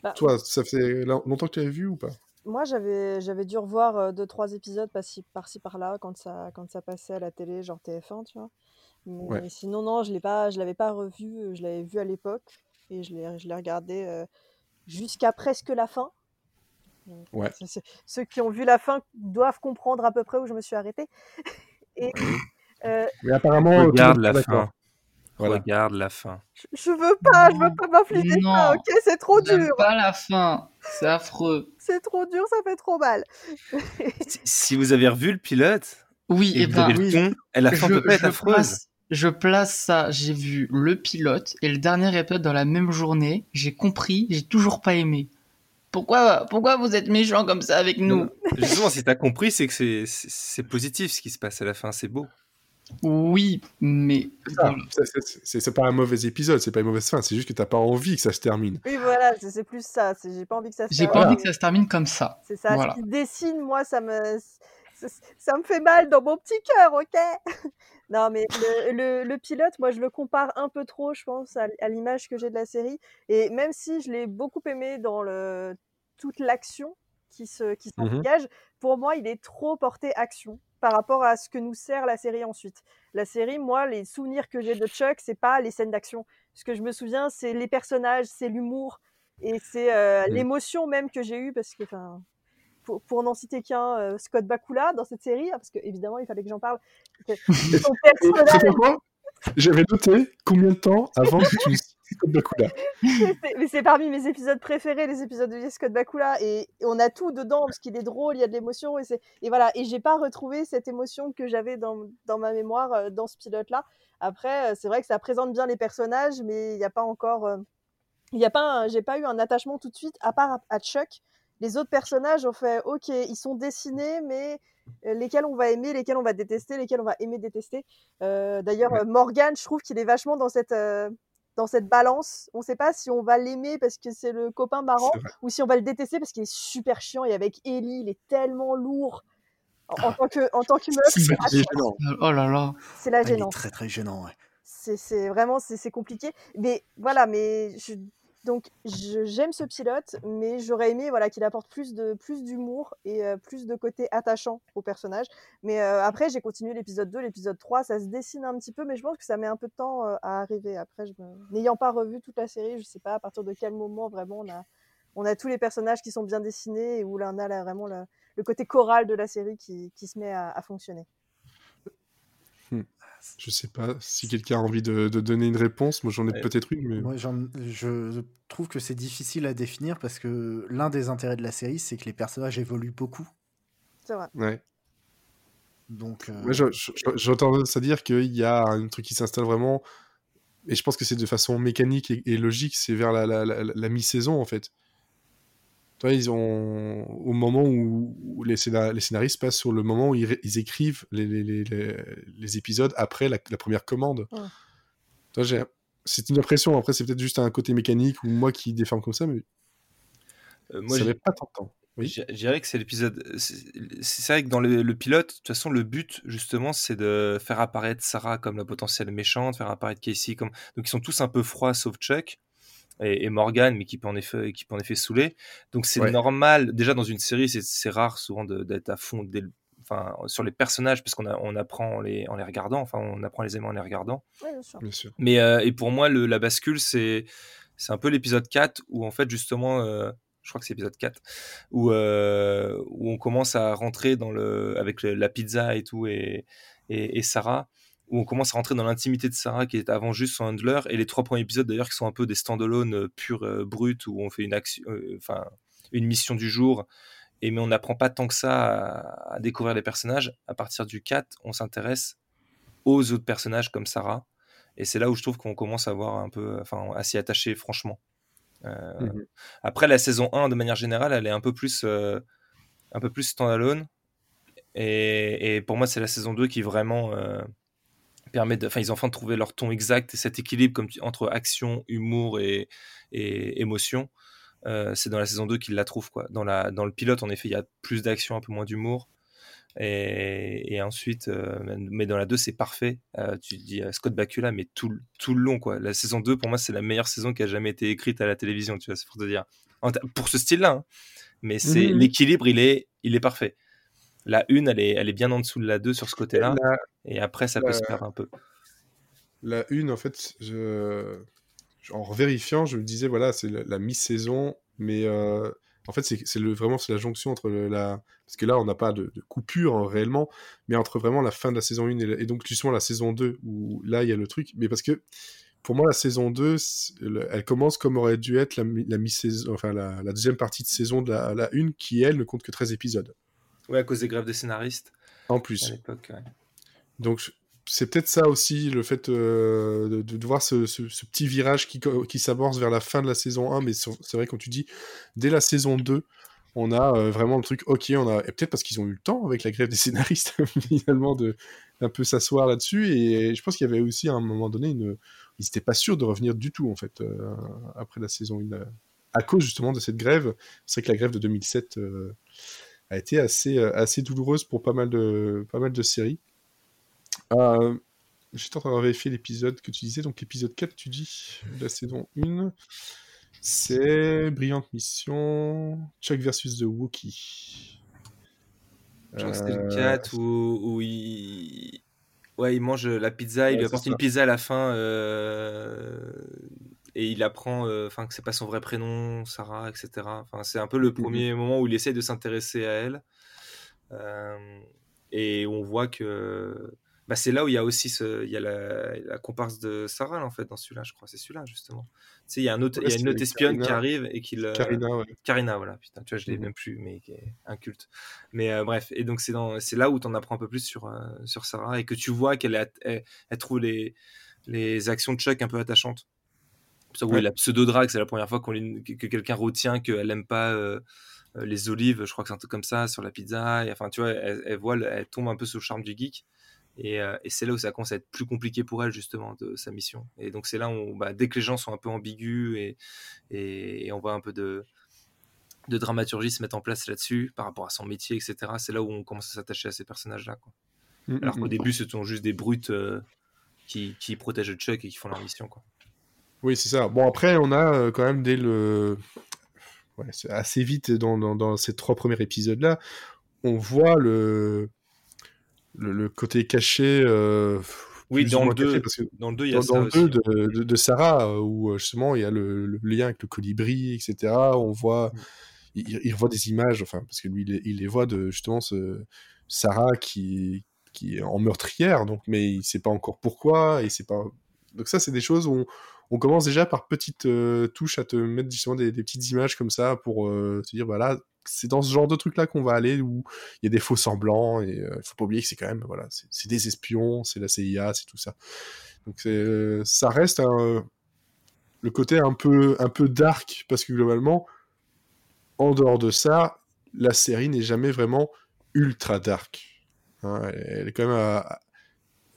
Speaker 2: Bah,
Speaker 1: toi, ça fait lo- longtemps que tu avais vu ou pas?
Speaker 2: Moi, j'avais j'avais dû revoir euh, deux trois épisodes par-ci par-ci par-là quand ça quand ça passait à la télé, genre TF1, tu vois. Mais
Speaker 1: Ouais.
Speaker 2: sinon non, je l'ai pas je l'avais pas revu, je l'avais vu à l'époque et je l'ai je l'ai regardé euh, jusqu'à presque la fin. Donc,
Speaker 1: Ouais.
Speaker 2: c'est- c'est- Ceux qui ont vu la fin doivent comprendre à peu près où je me suis arrêtée. Et euh,
Speaker 1: Mais apparemment,
Speaker 5: Regarde la fin.
Speaker 1: Voilà.
Speaker 5: Regarde la fin.
Speaker 2: je, je veux pas, je veux pas m'infliger ça, ok C'est trop dur,
Speaker 3: pas la fin. C'est affreux.
Speaker 2: c'est trop dur, ça fait trop mal.
Speaker 5: Si, vous avez revu le pilote
Speaker 3: Oui,
Speaker 5: et
Speaker 3: et
Speaker 5: que vous
Speaker 3: ben,
Speaker 5: avez le ton, la fin
Speaker 3: je,
Speaker 5: peut pas être
Speaker 3: je
Speaker 5: affreuse.
Speaker 3: place, je place ça. J'ai vu le pilote et le dernier épisode dans la même journée. J'ai compris, j'ai toujours pas aimé. Pourquoi, pourquoi vous êtes méchants comme ça avec nous?
Speaker 5: Justement, si t'as compris, c'est que c'est positif ce qui se passe à la fin, c'est beau.
Speaker 3: Oui, mais
Speaker 1: C'est pas un mauvais épisode, c'est pas une mauvaise fin, c'est juste que t'as pas envie que ça se termine.
Speaker 2: Oui, voilà, c'est plus ça. c'est- J'ai pas envie que ça se
Speaker 3: j'ai
Speaker 2: termine.
Speaker 3: pas envie que ça se termine comme ça.
Speaker 2: C'est ça,
Speaker 3: Voilà.
Speaker 2: ce qui dessine, moi, ça me, ça, ça me fait mal dans mon petit cœur, ok? Non, mais le, le, le pilote, moi, je le compare un peu trop, je pense, à, à l'image que j'ai de la série. Et même si je l'ai beaucoup aimé dans le, toute l'action qui se qui
Speaker 1: Mhm.
Speaker 2: dégage, pour moi, il est trop porté action par rapport à ce que nous sert la série ensuite. La série, moi, les souvenirs que j'ai de Chuck, c'est pas les scènes d'action. Ce que je me souviens, c'est les personnages, c'est l'humour et c'est euh,
Speaker 1: Mhm.
Speaker 2: l'émotion même que j'ai eue parce que, enfin, pour, pour n'en citer qu'un, euh, Scott Bakula dans cette série, hein, parce que évidemment, il fallait que j'en parle. Son personnage,
Speaker 1: J'avais noté combien de temps avant que tu Scott Bakula.
Speaker 2: c'est- mais c'est parmi mes épisodes préférés, les épisodes de Scott Bakula, et on a tout dedans parce qu'il est drôle, il y a de l'émotion, et, voilà. Et j'ai pas retrouvé cette émotion que j'avais dans, dans ma mémoire euh, dans ce pilote-là. Après, euh, c'est vrai que ça présente bien les personnages, mais il n'y a pas encore, euh, il y a pas, j'ai pas eu un attachement tout de suite, à part à, à Chuck. Les autres personnages ont fait, ok, ils sont dessinés, mais euh, lesquels on va aimer, lesquels on va détester, lesquels on va aimer détester. Euh, D'ailleurs,
Speaker 1: Ouais.
Speaker 2: euh, Morgan, je trouve qu'il est vachement dans cette, euh, dans cette balance. On ne sait pas si on va l'aimer parce que c'est le copain marrant ou si on va le détester parce qu'il est super chiant. Et avec Ellie, il est tellement lourd. En, en tant que, en tant que meuf,
Speaker 1: C'est
Speaker 2: c'est
Speaker 1: gênant.
Speaker 3: Oh là là.
Speaker 2: c'est la
Speaker 4: Ah, très très gênant. Ouais.
Speaker 2: c'est c'est vraiment c'est c'est compliqué mais voilà mais je, donc j'aime ce pilote mais j'aurais aimé voilà qu'il apporte plus de plus d'humour et euh, plus de côté attachant au personnage. Mais euh, après j'ai continué l'épisode 2 l'épisode 3 ça se dessine un petit peu mais je pense que ça met un peu de temps euh, à arriver. Après n'ayant pas revu toute la série je sais pas à partir de quel moment vraiment on a on a tous les personnages qui sont bien dessinés et où là on a vraiment le, côté choral de la série qui, qui se met à fonctionner
Speaker 1: Je sais pas si quelqu'un a envie de, de donner une réponse. Moi, j'en ai
Speaker 5: Ouais.
Speaker 1: peut-être une, mais.
Speaker 4: Moi, j'en- je trouve que c'est difficile à définir parce que l'un des intérêts de la série, c'est que les personnages évoluent beaucoup.
Speaker 2: c'est vrai
Speaker 1: Ouais.
Speaker 4: Donc, euh,
Speaker 1: Ouais, je- je- je- J'entends ça dire qu'il y a un truc qui s'installe vraiment, et je pense que c'est de façon mécanique et, et logique, c'est vers la, la- la- la mi-saison en fait. Tu vois, ils ont au moment où, où les, scénar- les scénaristes passent sur le moment où ils, écrivent les, les- les- les- les épisodes après la, la première commande.
Speaker 2: Ouais.
Speaker 1: Vois, j'ai- c'est une impression. Après, c'est peut-être juste un côté mécanique ou moi qui déforme comme ça, mais
Speaker 5: Euh, moi,
Speaker 1: ça pas tant de temps. Oui.
Speaker 5: Je dirais que c'est l'épisode. C'est c'est vrai que dans le, le pilote, de toute façon, le but, justement, c'est de faire apparaître Sarah comme la potentielle méchante, faire apparaître Casey comme. Donc, ils sont tous un peu froids, sauf Chuck et, et Morgan, mais qui peut en effet, qui peut en effet saouler. Donc, c'est
Speaker 1: Ouais.
Speaker 5: normal. Déjà, dans une série, c'est- rare souvent d'être à fond dès le- Enfin, sur les personnages, parce qu'on a- on apprend en les, en les regardant, enfin, on apprend les éléments en les regardant.
Speaker 2: Ouais, bien sûr.
Speaker 1: Bien sûr.
Speaker 5: Mais euh, et pour moi, le, la bascule, c'est c'est un peu l'épisode 4 où en fait justement, euh, je crois que c'est l'épisode 4 où euh, où on commence à rentrer dans le avec le- la pizza et tout et, et et Sarah où on commence à rentrer dans l'intimité de Sarah qui est avant juste son handler et les trois premiers épisodes d'ailleurs qui sont un peu des stand-alone euh, purs euh, bruts où on fait une action euh, enfin une mission du jour et mais on n'apprend pas tant que ça à, à découvrir les personnages à partir du 4 on s'intéresse aux autres personnages comme Sarah et c'est là où je trouve qu'on commence à voir un peu, enfin, à s'y attacher franchement. Euh,
Speaker 1: Mhm.
Speaker 5: Après, la saison 1, de manière générale, elle est un peu plus, euh, un peu plus standalone. Et, et pour moi, c'est la saison 2 qui vraiment euh, permet de. Enfin, ils ont enfin trouvé leur ton exact et cet équilibre comme tu- entre action, humour et, et émotion. Euh, c'est dans la saison 2 qu'ils la trouvent. Quoi. Dans, la, dans le pilote, en effet, il y a plus d'action, un peu moins d'humour. Et, et ensuite, euh, mais dans la 2, c'est parfait. Euh, tu dis Scott Bakula, mais tout, le- tout le long. Quoi. La saison 2, pour moi, c'est la meilleure saison qui a jamais été écrite à la télévision. Tu vois, c'est pour te dire. En pour ce style-là. hein. Mais c'est
Speaker 1: Mhm.
Speaker 5: l'équilibre, il est, il est parfait. La 1, elle est, elle est bien en dessous de la 2 sur ce côté-là.
Speaker 1: La,
Speaker 5: Et après, ça peut se perdre un peu.
Speaker 1: la une, en fait, je... en vérifiant, je me disais, voilà, c'est la, la mi-saison, mais euh, en fait, c'est vraiment c'est la jonction entre le- la. Parce que là, on n'a pas de, de coupure hein, réellement, mais entre vraiment la fin de la saison 1 et, la- et donc justement la saison 2, où là, il y a le truc. Mais parce que pour moi, la saison 2, c'est- le- elle commence comme aurait dû être la, mi- la mi-saison, enfin la, la deuxième partie de saison de la, la 1, qui elle ne compte que 13 épisodes.
Speaker 5: Ouais, à cause des grèves des scénaristes
Speaker 1: En
Speaker 5: à
Speaker 1: plus.
Speaker 5: l'époque. ouais.
Speaker 1: Donc c'est peut-être ça aussi, le fait euh, de, de voir ce, ce- ce petit virage qui, qui s'amorce vers la fin de la saison 1, mais c'est vrai, quand tu dis, dès la saison 2, on a euh, vraiment le truc, ok, on a, et peut-être parce qu'ils ont eu le temps avec la grève des scénaristes, finalement, de un peu s'asseoir là-dessus, et je pense qu'il y avait aussi à un moment donné, une... ils n'étaient pas sûrs de revenir du tout, en fait, euh, après la saison 1, euh, à cause justement de cette grève. C'est vrai que la grève de 2007 euh, a été assez, euh, assez douloureuse pour pas mal de, pas mal de séries. Euh, J'étais en train de vérifier l'épisode que tu disais. Donc, l'épisode 4, tu dis, la saison 1, c'est Brillante Mission, Chuck versus The Wookiee.
Speaker 5: Je crois que c'était le
Speaker 1: Euh,
Speaker 5: 4 où, où il... Ouais, il mange la pizza, il
Speaker 1: Ouais,
Speaker 5: lui apporte une pizza à la fin euh, et il apprend euh, enfin, que c'est pas son vrai prénom, Sarah, etc. Enfin, c'est un peu le premier moment où il essaie de s'intéresser à elle. Euh, et on voit que bah, c'est là où il y a aussi ce... il y a la... la comparse de Sarah en fait dans celui-là, je crois, c'est celui-là justement. Tu sais, il y a, un autre...
Speaker 1: Ouais,
Speaker 5: il y a une autre espionne qui arrive et qui le...
Speaker 1: Karina, ouais.
Speaker 5: Karina, voilà, putain, tu vois, je l'ai
Speaker 1: Mhm.
Speaker 5: même plus, mais qui est inculte. Mais euh, bref, et donc c'est dans, c'est là où tu en apprends un peu plus sur, euh, sur Sarah et que tu vois qu'elle elle trouve les, les actions de Chuck un peu attachantes. Oui,
Speaker 1: Ouais.
Speaker 5: la pseudo-drague, c'est la première fois qu'on que, que quelqu'un retient qu'elle aime pas euh, euh, les olives, je crois que c'est un truc comme ça, sur la pizza. Et, enfin, tu vois, elle, elle voit, le- elle tombe un peu sous le charme du geek. Et, euh, et c'est là où ça commence à être plus compliqué pour elle, justement, de sa mission. Et donc, c'est là où, bah, dès que les gens sont un peu ambigus et, et, et on voit un peu de, de dramaturgie se mettre en place là-dessus par rapport à son métier, etc. C'est là où on commence à s'attacher à ces personnages-là. quoi.
Speaker 1: Mm,
Speaker 5: Alors
Speaker 1: mm,
Speaker 5: qu'au
Speaker 1: mm.
Speaker 5: début, ce sont juste des brutes euh, qui, qui protègent Chuck et qui font leur mission. Quoi.
Speaker 1: Oui, c'est ça. Bon, après, on a euh, quand même dès le. Ouais, assez vite dans, dans, dans ces trois premiers épisodes-là, on voit le, le, le côté caché. euh,
Speaker 5: Oui, dans le
Speaker 1: moins caché,
Speaker 5: 2,
Speaker 1: parce que
Speaker 5: dans le 2, il y a
Speaker 1: dans,
Speaker 5: ça
Speaker 1: dans le
Speaker 5: aussi.
Speaker 1: 2 de, de, de Sarah, euh, où justement il y a le, le lien avec le colibri, etc. On voit,
Speaker 5: Mm.
Speaker 1: il, il revoit des images, enfin, parce que lui, il, les- il les voit de justement ce Sarah qui, qui est en meurtrière, donc, mais il sait pas encore pourquoi, et c'est pas. Donc ça, c'est des choses où on, on commence déjà par petites euh, touches à te mettre justement des, des petites images comme ça pour euh, te dire voilà c'est dans ce genre de truc là qu'on va aller où il y a des faux semblants et il faut pas oublier que c'est quand même voilà c'est des espions c'est la CIA c'est tout ça donc ça reste un, le côté un peu un peu dark parce que globalement en dehors de ça la série n'est jamais vraiment ultra dark hein. elle est quand même à-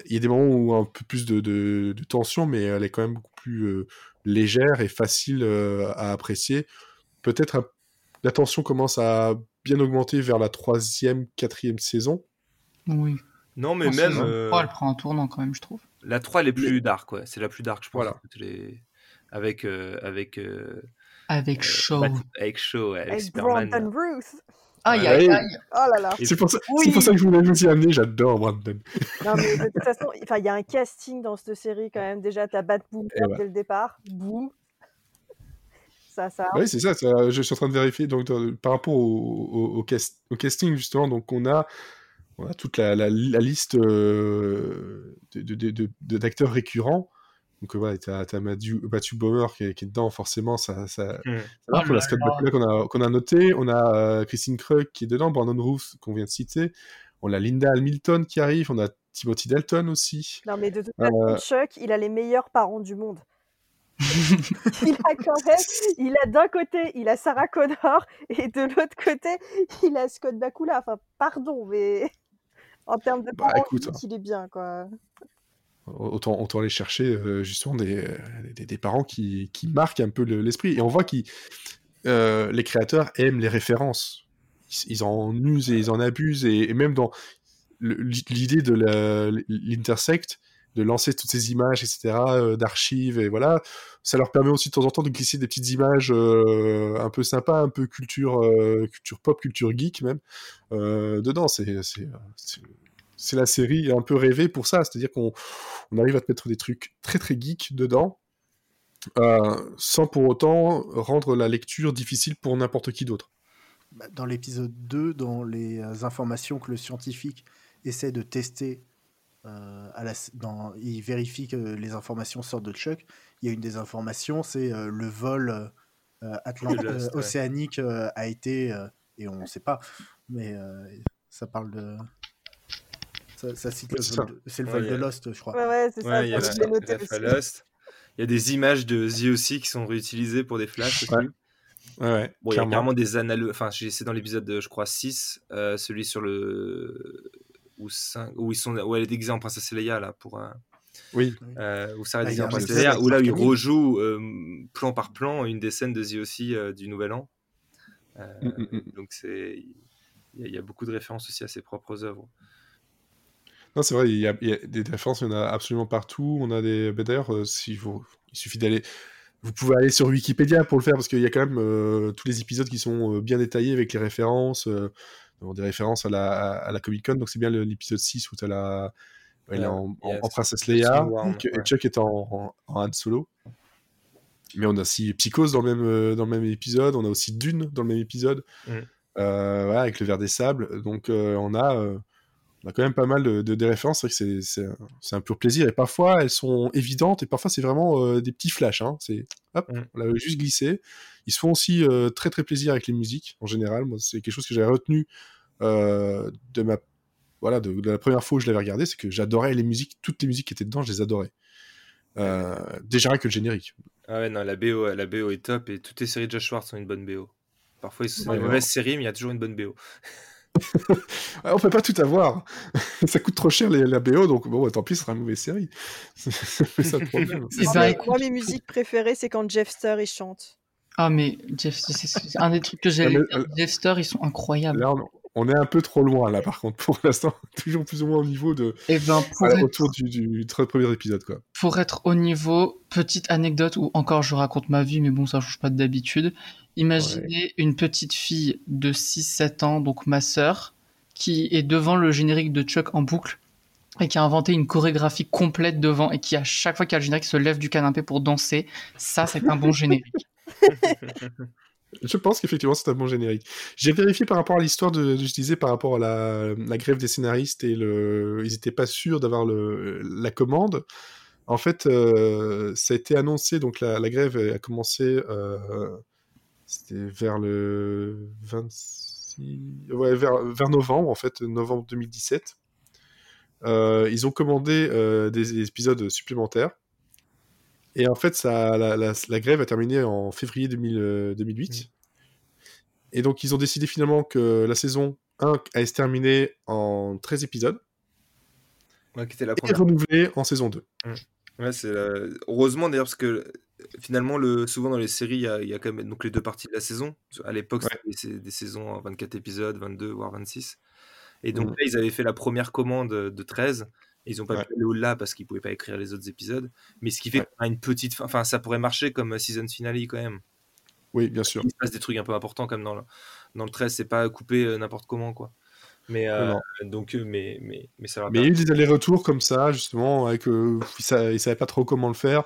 Speaker 1: il y a des moments où un peu plus de, de- de tension, mais elle est quand même beaucoup plus euh, légère et facile euh, à apprécier. Peut-être la tension commence à bien augmenter vers la troisième, quatrième saison.
Speaker 3: Oui.
Speaker 5: Non, mais
Speaker 3: En
Speaker 5: même euh,
Speaker 3: 3, elle prend un tournant quand même, je trouve.
Speaker 5: la 3, elle est plus dark, ouais. C'est la plus dark, je pense.
Speaker 1: Voilà.
Speaker 5: les- Avec, euh, avec, euh,
Speaker 3: Avec
Speaker 5: euh,
Speaker 3: Shaw.
Speaker 5: Avec Shaw, ouais, avec,
Speaker 2: Avec
Speaker 5: Superman.
Speaker 2: Brandon Ruth.
Speaker 3: Aïe, aïe, aïe.
Speaker 2: Oh là là.
Speaker 1: C'est pour, ça-
Speaker 3: Oui.
Speaker 1: c'est pour ça que je voulais aussi amener. J'adore Brandon.
Speaker 2: Non, mais de toute façon, enfin, il y a un casting dans cette série quand même. Déjà, t'as Bat Boom
Speaker 1: ouais.
Speaker 2: dès le départ. Boum. Ça, ça.
Speaker 1: Oui, c'est ça, ça, Je suis en train de vérifier. Donc, dans- par rapport au, au- au cast- au casting, justement, donc on a, on a toute la, la- la liste euh, de- de- de- de- de- d'acteurs récurrents. Donc, voilà, t'as, t'as Matthew, Matthew Bomer qui est, qui est dedans, forcément, ça, ça,
Speaker 5: Hmm.
Speaker 1: ça marche. On a
Speaker 3: là
Speaker 1: Scott
Speaker 3: là.
Speaker 1: Bakula qu'on a, qu'on a noté, on a euh, Christine Krug qui est dedans, Brandon Ruth qu'on vient de citer, on a Linda Hamilton qui arrive, on a Timothy Dalton aussi.
Speaker 2: Non, mais de toute
Speaker 1: Euh,
Speaker 2: façon, Chuck, il a les meilleurs parents du monde. il a quand même, il a d'un côté, il a Sarah Connor, et de l'autre côté, il a Scott Bakula. Enfin, pardon, mais en termes de
Speaker 1: Bah,
Speaker 2: parents,
Speaker 1: écoute,
Speaker 2: il est bien, quoi.
Speaker 1: Autant, aller chercher euh, justement des, des, des parents qui, qui marquent un peu le- l'esprit. Et on voit que les créateurs aiment les références. Ils, en usent et ils en abusent. Et, même dans l'idée de l'intersect, de lancer toutes ces images, etc., euh, d'archives, et voilà, ça leur permet aussi de temps en temps de glisser des petites images euh, un peu sympas, un peu culture, euh, culture pop, culture geek même, euh, dedans. C'est c'est- la série un peu rêvée pour ça, c'est-à-dire qu'on on arrive à te mettre des trucs très très geeks dedans, euh, sans pour autant rendre la lecture difficile pour n'importe qui d'autre.
Speaker 4: Bah, Dans l'épisode 2, dans les euh, informations que le scientifique essaie de tester, euh, à la, dans, il vérifie que les informations sortent de Chuck. Il y a une des informations, c'est euh, le vol euh, euh, océanique euh, a été, euh, et on ne sait pas, mais euh, ça parle de. Ça, ça cite
Speaker 1: Ouais,
Speaker 4: le
Speaker 1: c'est
Speaker 4: vol le
Speaker 5: Ouais,
Speaker 4: vol
Speaker 5: y
Speaker 4: de Lost, je crois.
Speaker 2: Ouais, ouais, c'est ça.
Speaker 5: Ouais, il y. Il y a des images de The aussi qui sont réutilisées pour des flashs aussi.
Speaker 1: Ouais, Ouais, ouais,
Speaker 5: Bon, il y a
Speaker 1: clairement.
Speaker 5: carrément des analogues. Enfin, c'est dans l'épisode, euh, je crois, 6, euh, celui sur le. Ou 5, où, ils sont... où elle est déguisée en princesse Leia, là, pour. un-
Speaker 1: Oui,
Speaker 5: Euh, où Sarah est
Speaker 4: Ah, il y
Speaker 5: déguisée en princesse Leia, où là, il rejoue euh, plan par plan une des scènes de The aussi euh, du Nouvel An. Euh,
Speaker 1: Mm, mm, mm.
Speaker 5: Donc, c'est. Il y, y a beaucoup de références aussi à ses propres œuvres.
Speaker 1: Non, c'est vrai, il y, a, il y a des références, il y en a absolument partout. On a des. bah, D'ailleurs, euh, si vous... il suffit d'aller. Vous pouvez aller sur Wikipédia pour le faire parce qu'il y a quand même euh, tous les épisodes qui sont euh, bien détaillés avec les références, des références à la, à la Comic Con. Donc c'est bien l'épisode 6 où tu as la. Elle est
Speaker 5: Ouais,
Speaker 1: en, en- princesse Leia et,
Speaker 5: ouais.
Speaker 1: Chuck est en, en, en Han Solo. Mais on a aussi Psychose dans le même, dans le même épisode. On a aussi Dune dans le même épisode.
Speaker 5: Mm.
Speaker 1: Voilà, avec le verre des sables. Donc on a. on a quand même pas mal de, de- des références, c'est vrai que c'est- c'est un- c'est un pur plaisir. Et parfois, elles sont évidentes, et parfois, c'est vraiment euh, des petits flashs. Hein. C'est, hop,
Speaker 5: Mm.
Speaker 1: on l'avait juste glissé. Ils se font aussi euh, très très plaisir avec les musiques, en général. Moi, c'est quelque chose que j'avais retenu euh, de ma... Voilà, de, de la première fois où je l'avais regardé, c'est que j'adorais les musiques, toutes les musiques qui étaient dedans, je les adorais. Euh, déjà rien que le générique.
Speaker 5: Ah ouais, non, la BO, la BO est top et toutes les séries de Josh Schwartz ont une bonne BO. Parfois, c'est
Speaker 1: ouais.
Speaker 5: mauvaises séries, mais il y a toujours une bonne BO.
Speaker 1: On peut pas tout avoir. ça coûte trop cher les, la BO, donc bon, tant pis, ce sera une mauvaise série. c'est ça le problème.
Speaker 3: Eh
Speaker 2: Moi,
Speaker 3: ben,
Speaker 2: mes-
Speaker 3: écoute,
Speaker 2: moi, mes musiques préférées, c'est quand Jeff Star il chante.
Speaker 3: Ah, mais Jeff, c'est un des trucs que
Speaker 1: mais-
Speaker 3: dire. Jeff Star, ils sont incroyables.
Speaker 1: Là, on, est un peu trop loin, là, par contre, pour l'instant. Toujours plus ou moins au niveau de.
Speaker 3: Et ben, pour, être,
Speaker 1: autour du, du très premier épisode, quoi.
Speaker 3: pour être au niveau, petite anecdote où encore je raconte ma vie, mais bon, ça change pas d'habitude. Imaginez une petite fille de 6-7 ans, donc ma sœur, qui est devant le générique de Chuck en boucle et qui a inventé une chorégraphie complète devant et qui, à chaque fois qu'il y a le générique, se lève du canapé pour danser. Ça, c'est un bon générique.
Speaker 1: Je pense qu'effectivement, c'est un bon générique. J'ai vérifié par rapport à l'histoire de, je disais, par rapport à la, la grève des scénaristes et le, ils étaient pas sûrs d'avoir la commande. En fait, euh, ça a été annoncé, donc la, la grève a commencé, euh, c'était vers le 26, ouais, vers, vers novembre, en fait, novembre 2017. Euh, ils ont commandé euh, des, des épisodes supplémentaires. Et en fait, ça, la, la- la grève a terminé en février 2000, euh, 2008. Et donc, ils ont décidé finalement que la saison 1 allait se terminer en 13 épisodes
Speaker 5: Ouais, qui était la
Speaker 1: et renouvelée en saison 2.
Speaker 5: Ouais, c'est la- heureusement d'ailleurs parce que euh, finalement le souvent dans les séries il y a, il y a quand même donc les deux parties de la saison. À l'époque
Speaker 1: Ouais.
Speaker 5: c'était des, des saisons en 24 épisodes, 22 voire 26. Et donc
Speaker 1: Mhm.
Speaker 5: là ils avaient fait la première commande de 13. Et ils ont pas
Speaker 1: Ouais.
Speaker 5: pu aller au-delà parce qu'ils pouvaient pas écrire les autres épisodes. Mais ce qui fait
Speaker 1: Ouais.
Speaker 5: qu'on a une petite fin. Enfin ça pourrait marcher comme euh, season finale quand même.
Speaker 1: Oui, bien sûr.
Speaker 5: Il se passe des trucs un peu importants comme dans le, dans le 13. C'est pas coupé euh, n'importe comment quoi. Mais euh, donc euh, mais mais mais ça va.
Speaker 1: Mais il y a eu des allers-retours comme ça, justement, avec, euh, ils, ils savaient pas trop comment le faire.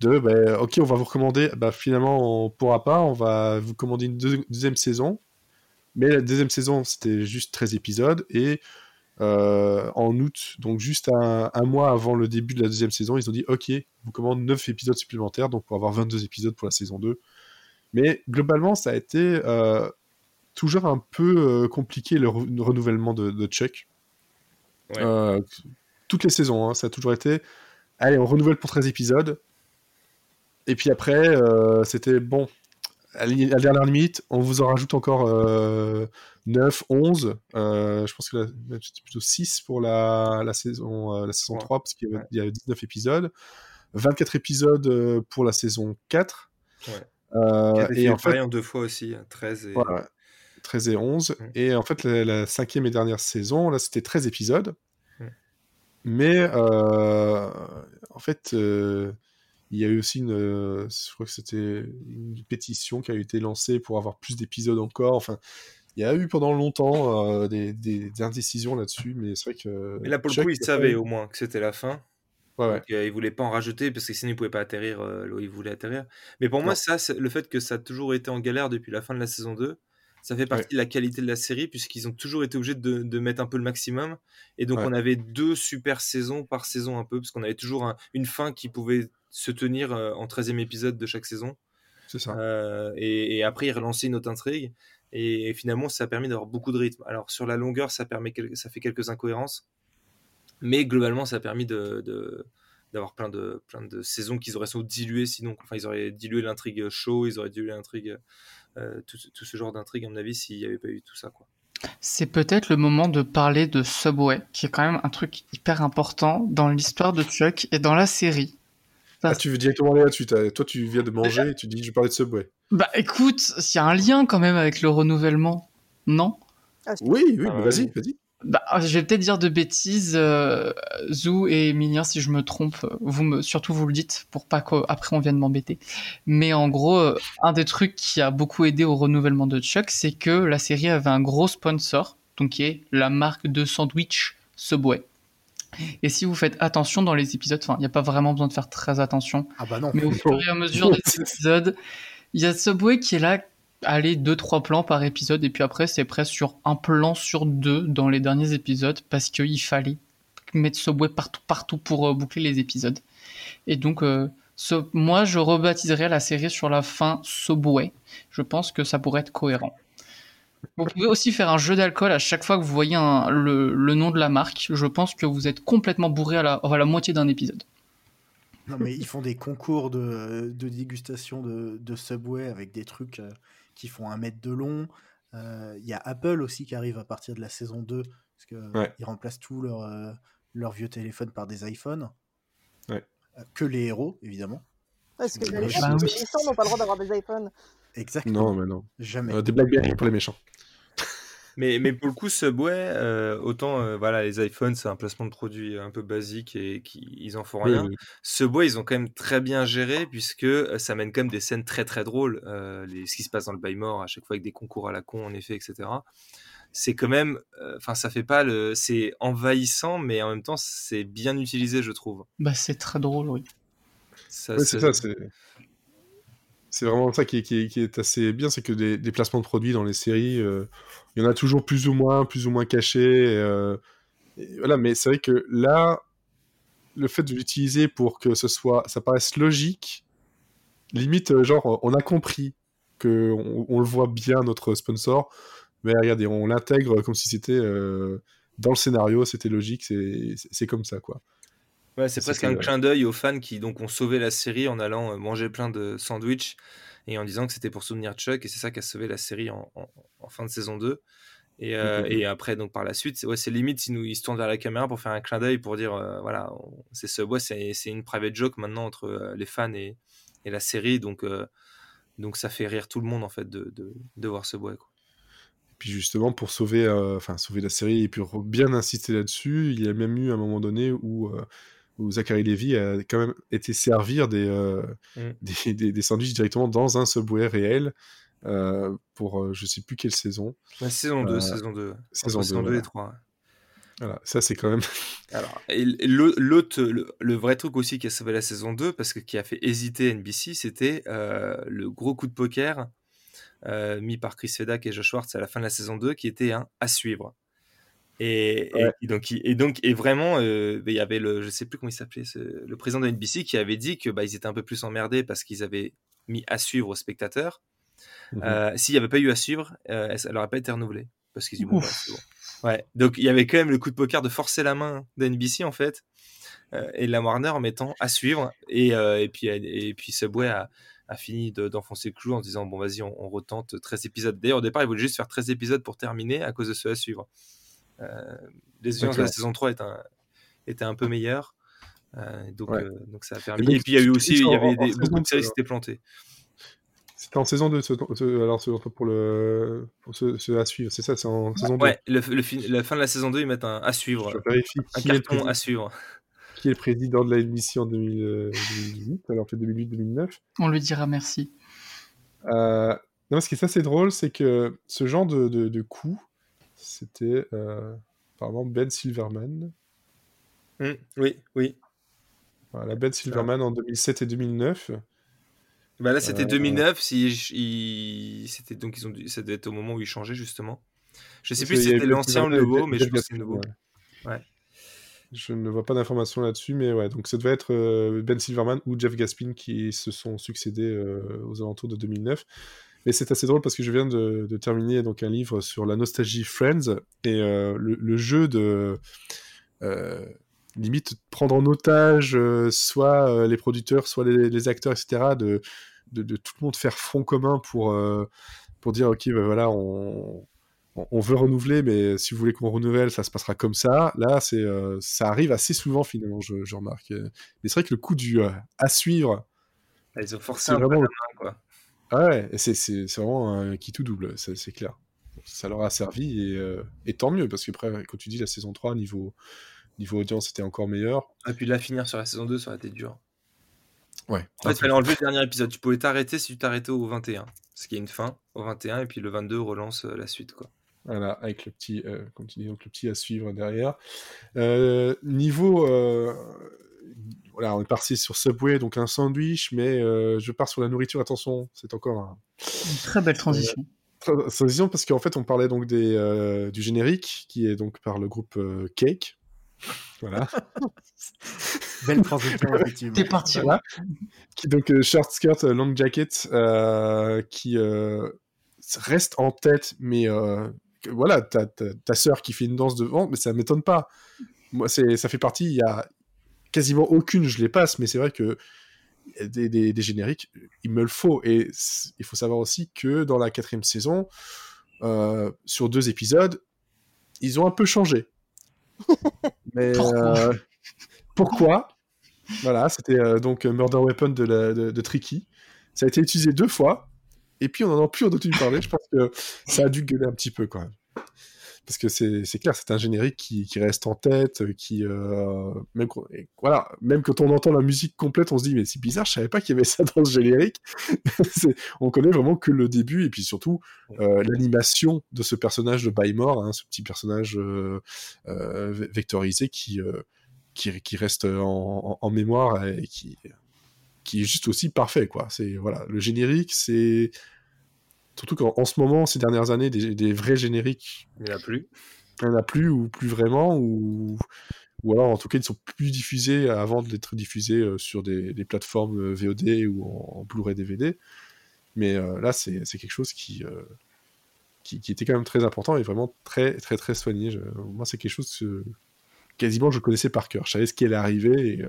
Speaker 1: De, bah, ok, on va vous recommander. Bah, finalement, on pourra pas. On va vous commander une deux- deuxième saison. Mais la deuxième saison, c'était juste 13 épisodes. Et euh, en août, donc juste un, un mois avant le début de la deuxième saison, ils ont dit Ok, on vous commande 9 épisodes supplémentaires, donc pour avoir 22 épisodes pour la saison 2. Mais globalement, ça a été euh, toujours un peu euh, compliqué le re- renouvellement de, de Chuck.
Speaker 5: Ouais.
Speaker 1: Euh, toutes les saisons, hein, ça a toujours été allez, on renouvelle pour 13 épisodes. Et puis après, euh, c'était bon, à la dernière limite, on vous en rajoute encore euh, 9, 11. euh, je pense que c'était plutôt 6 pour la, la saison, euh, la saison
Speaker 5: Ouais.
Speaker 1: 3, parce qu'il y, avait-
Speaker 5: Ouais.
Speaker 1: il y avait 19 épisodes. 24 épisodes euh, pour la saison 4.
Speaker 5: Ouais.
Speaker 1: Euh, et en fait,
Speaker 5: en deux fois aussi, 13 et
Speaker 1: voilà, 13 et 11.
Speaker 5: Mm.
Speaker 1: Et en fait, la, la cinquième et dernière saison, là, c'était 13 épisodes.
Speaker 5: Mm.
Speaker 1: Mais euh, en fait, euh, il y a eu aussi une, euh, je crois que c'était une pétition qui a été lancée pour avoir plus d'épisodes encore. Enfin, il y a eu pendant longtemps euh, des, des, des indécisions là-dessus, mais c'est vrai que.
Speaker 5: Mais là, pour le coup, ils savaient au moins que c'était la fin.
Speaker 1: Ouais, ouais.
Speaker 5: Donc, euh, ils voulaient pas en rajouter parce que sinon ils pouvaient pas atterrir euh, là où ils voulaient atterrir. Mais pour moi, ça, le fait que ça a toujours été en galère depuis la fin de la saison 2, ça fait partie de la qualité de la série puisqu'ils ont toujours été obligés de, de mettre un peu le maximum. Et donc on avait deux super saisons par saison un peu parce qu'on avait toujours un- une fin qui pouvait se tenir euh, en 13e épisode de chaque saison.
Speaker 1: C'est ça.
Speaker 5: Euh, et, et après, ils relançaient une autre intrigue. Et, finalement, ça a permis d'avoir beaucoup de rythme. Alors, sur la longueur, ça, permet quel- ça fait quelques incohérences. Mais globalement, ça a permis de, de- d'avoir plein de, plein de saisons qu'ils auraient sans doute sinon. Enfin, ils auraient dilué l'intrigue show, ils auraient dilué l'intrigue, euh, tout, ce- tout ce genre d'intrigue, à mon avis, s'il n'y avait pas eu tout ça. Quoi.
Speaker 3: C'est peut-être le moment de parler de Subway, qui est quand même un truc hyper important dans l'histoire de Chuck et dans la série.
Speaker 1: Ah, tu veux directement aller là-dessus. t'as- Toi, tu viens de manger et tu dis je parler de Subway.
Speaker 3: Bah écoute, il y a un lien quand même avec le renouvellement, non?
Speaker 1: Oui, oui,
Speaker 5: Ah,
Speaker 1: mais vas-y,
Speaker 5: oui.
Speaker 1: vas-y.
Speaker 3: Bah, je vais peut-être dire de bêtises, euh, Zou et Emilien, si je me trompe, vous me, surtout vous le dites pour pas qu'après on vienne m'embêter. Mais en gros, euh, un des trucs qui a beaucoup aidé au renouvellement de Chuck, c'est que la série avait un gros sponsor, donc qui est la marque de sandwich Subway. Et si vous faites attention dans les épisodes, enfin, il n'y a pas vraiment besoin de faire très attention,
Speaker 4: Ah bah non.
Speaker 3: mais au fur et à mesure des épisodes, il y a Subway qui est là, allez, deux, trois plans par épisode, et puis après, c'est presque sur un plan sur deux dans les derniers épisodes, parce qu'il fallait mettre Subway partout, partout pour euh, boucler les épisodes. Et donc, euh, ce- moi, je rebaptiserais la série sur la fin Subway. Je pense que ça pourrait être cohérent. Vous pouvez aussi faire un jeu d'alcool à chaque fois que vous voyez un- le, le nom de la marque. Je pense que vous êtes complètement bourré à la, à la moitié d'un épisode.
Speaker 4: Non, mais ils font des concours de, de dégustation de, de Subway avec des trucs euh, qui font un mètre de long. Euh, Il y a Apple aussi qui arrive à partir de la saison 2, parce qu'ils
Speaker 1: Ouais.
Speaker 4: remplacent tous leurs euh, vieux téléphones par des iPhones.
Speaker 1: Ouais.
Speaker 4: Que les héros, évidemment.
Speaker 2: Parce que
Speaker 4: oui.
Speaker 2: dire que les méchants n'ont pas le droit d'avoir des iPhones.
Speaker 4: Exactement.
Speaker 1: Non, mais non.
Speaker 4: Jamais.
Speaker 1: Euh, des Blackberry pour les méchants.
Speaker 5: Mais, mais pour le coup, Subway, euh, autant euh, voilà, les iPhones, c'est un placement de produit un peu basique et qui, ils en font
Speaker 1: Oui,
Speaker 5: rien.
Speaker 1: oui.
Speaker 5: Subway, ils ont quand même très bien géré puisque euh, ça mène quand même des scènes très très drôles. euh, les, ce qui se passe dans le Baymore, à chaque fois avec des concours à la con, en effet, etc. C'est quand même, euh, enfin, ça fait pas le, c'est envahissant, mais en même temps, c'est bien utilisé, je trouve.
Speaker 3: Bah, c'est très drôle, oui.
Speaker 5: Ça,
Speaker 1: Ouais, c'est ça, c'est. C'est vraiment ça qui est, assez bien, c'est que des, placements de produits dans les séries, euh, il y en a toujours plus ou moins, plus ou moins cachés. euh, voilà, mais c'est vrai que là, le fait de l'utiliser pour que ce soit, ça paraisse logique, limite, genre, on a compris que on, le voit bien notre sponsor, mais regardez, on l'intègre comme si c'était dans le scénario, c'était logique, c'est comme ça, quoi.
Speaker 5: Ouais, c'est presque un clin d'œil aux fans qui donc ont sauvé la série en allant manger plein de sandwichs et en disant que c'était pour soutenir Chuck et c'est ça qui a sauvé la série en, fin de saison 2. Et, euh, et, après, donc par la suite, ouais, c'est limite s'ils nous, ils se tournent vers la caméra pour faire un clin d'œil pour dire euh, voilà, c'est Subway, c'est une private joke maintenant entre euh, les fans et, et, la série, donc, donc ça fait rire tout le monde en fait de, de, de voir Subway. Quoi.
Speaker 1: Et puis justement, pour sauver, enfin sauver la série et puis bien insister là-dessus, il y a même eu un moment donné où où Zachary Levy a quand même été servir des, euh, mm. des, des, sandwichs directement dans un Subway réel euh, pour euh, je sais plus quelle saison.
Speaker 5: La saison 2, saison 2. Saison 2, et 3.
Speaker 1: Voilà, ça c'est quand même.
Speaker 5: Alors, l'autre, le, vrai truc aussi qui a sauvé la saison 2, parce que qui a fait hésiter NBC, c'était le gros coup de poker mis par Chris Fedak et Josh Schwartz à la fin de la saison 2, qui était un à suivre. Et, donc, et donc, et vraiment, euh, il y avait le, je sais plus comment il s'appelait, le président de NBC qui avait dit que bah, ils étaient un peu plus emmerdés parce qu'ils avaient mis à suivre aux spectateurs. Mmh euh, s'il n'y avait pas eu à suivre, euh, elle n'aurait pas été renouvelée parce qu'ils bon, bah, Ouais. Donc il y avait quand même le coup de poker de forcer la main d'NBC en fait et de la Warner en mettant à suivre et, et puis et puis Subway a, a fini d'enfoncer le clou en disant bon vas-y on, on, retente 13 épisodes. D'ailleurs au départ ils voulaient juste faire 13 épisodes pour terminer à cause de ce à suivre. Euh, les audiences de la saison 3 étaient un, un peu meilleures. Euh, donc, euh, donc ça a permis. Et, puis il y a eu aussi, il y avait des, beaucoup de séries qui s'étaient plantées.
Speaker 1: C'était en saison 2, alors pour le pour ce, à suivre, c'est ça, c'est en saison 2.
Speaker 5: Ouais, le, la fin de la saison 2, ils mettent un à suivre. Je vérifie un carton à suivre.
Speaker 1: Qui est le président de la émission en 2018, alors fait 2008-2009
Speaker 3: On lui dira merci.
Speaker 1: Euh, non, ce qui est assez drôle, c'est que ce genre de, de, de coup, c'était euh, apparemment Ben Silverman.
Speaker 5: Mmh, oui, oui.
Speaker 1: Voilà, Ben Silverman en 2007 et 2009.
Speaker 5: Bah là, c'était 2009. Euh, si c'était donc ils ont dû... ça devait être au moment où ils changeaient justement. Je sais plus si c'était l'ancien ou le nouveau, mais je pense que c'est le nouveau. Ouais.
Speaker 1: Je ne vois pas d'informations là-dessus, mais ouais, donc ça devait être euh, Ben Silverman ou Jeff Gaspin qui se sont succédés aux alentours de 2009. Et c'est assez drôle parce que je viens de, terminer donc un livre sur la nostalgie Friends et euh, le, jeu de euh, limite prendre en otage euh, soit les producteurs, soit les, acteurs, etc. De, de, tout le monde faire front commun pour pour dire ok ben voilà on, on veut renouveler, mais si vous voulez qu'on renouvelle, ça se passera comme ça. Là, c'est, ça arrive assez souvent finalement, je, remarque. Mais c'est vrai que le coup du à suivre,
Speaker 5: ah, ils ont forcé un vraiment... peu la main, quoi.
Speaker 1: Ah ouais, c'est vraiment un qui tout double, c'est clair. Ça leur a servi et, euh, et, tant mieux, parce que après, quand tu dis la saison 3, niveau, niveau audience, c'était encore meilleur.
Speaker 5: Et puis de la finir sur la saison 2, ça aurait été dur.
Speaker 1: Ouais.
Speaker 5: En fait, il fallait enlever le dernier épisode. Tu pouvais t'arrêter si tu t'arrêtais au 21. Ce qui est une fin au 21, et puis le 22 relance euh, la suite. quoi.
Speaker 1: Voilà, avec le petit, euh, donc le petit à suivre derrière. niveau voilà, on est parti sur Subway, donc un sandwich, mais euh, je pars sur la nourriture. Attention, c'est encore un...
Speaker 3: une très belle transition.
Speaker 1: Euh, transition parce qu'en fait, on parlait donc des, euh, du générique qui est donc par le groupe Cake. Voilà.
Speaker 4: belle transition, effectivement.
Speaker 3: T'es parti.
Speaker 1: Voilà. Qui donc short skirt, long jacket, qui reste en tête, mais voilà, ta, ta, sœur qui fait une danse devant, mais ça m'étonne pas. Moi, c'est, ça fait partie. Il y a, quasiment aucune, je les passe, mais c'est vrai que des, des, génériques, il me le faut. Et il faut savoir aussi que dans la quatrième saison, euh, sur deux épisodes, ils ont un peu changé. mais pourquoi, euh, pourquoi Voilà, c'était euh, donc Murder Weapon de, de, de, Tricky. Ça a été utilisé deux fois, et puis on n'en a plus entendu parler. Je pense que ça a dû gueuler un petit peu quand même parce que c'est clair, c'est un générique qui, qui, reste en tête, euh, qui euh, même voilà, même quand on entend la musique complète, on se dit mais c'est bizarre, je savais pas qu'il y avait ça dans le générique. on connaît vraiment que le début et puis surtout euh, l'animation de ce personnage de Bymore, hein, ce petit personnage euh, vectorisé qui, qui, qui reste en, en, mémoire et qui qui est juste aussi parfait quoi. C'est voilà, le générique c'est Surtout qu'en ce moment, ces dernières années, des, vrais génériques.
Speaker 5: Il n'y en a plus.
Speaker 1: Il n'y en a plus, ou plus vraiment, ou, ou alors en tout cas ils sont plus diffusés avant d'être diffusés euh, sur des, des, plateformes euh, VOD ou en, Blu-ray DVD. Mais euh, là, c'est quelque chose qui, qui, qui, était quand même très important et vraiment très très très soigné. moi, c'est quelque chose que quasiment je connaissais par cœur. Je savais ce qui allait arriver et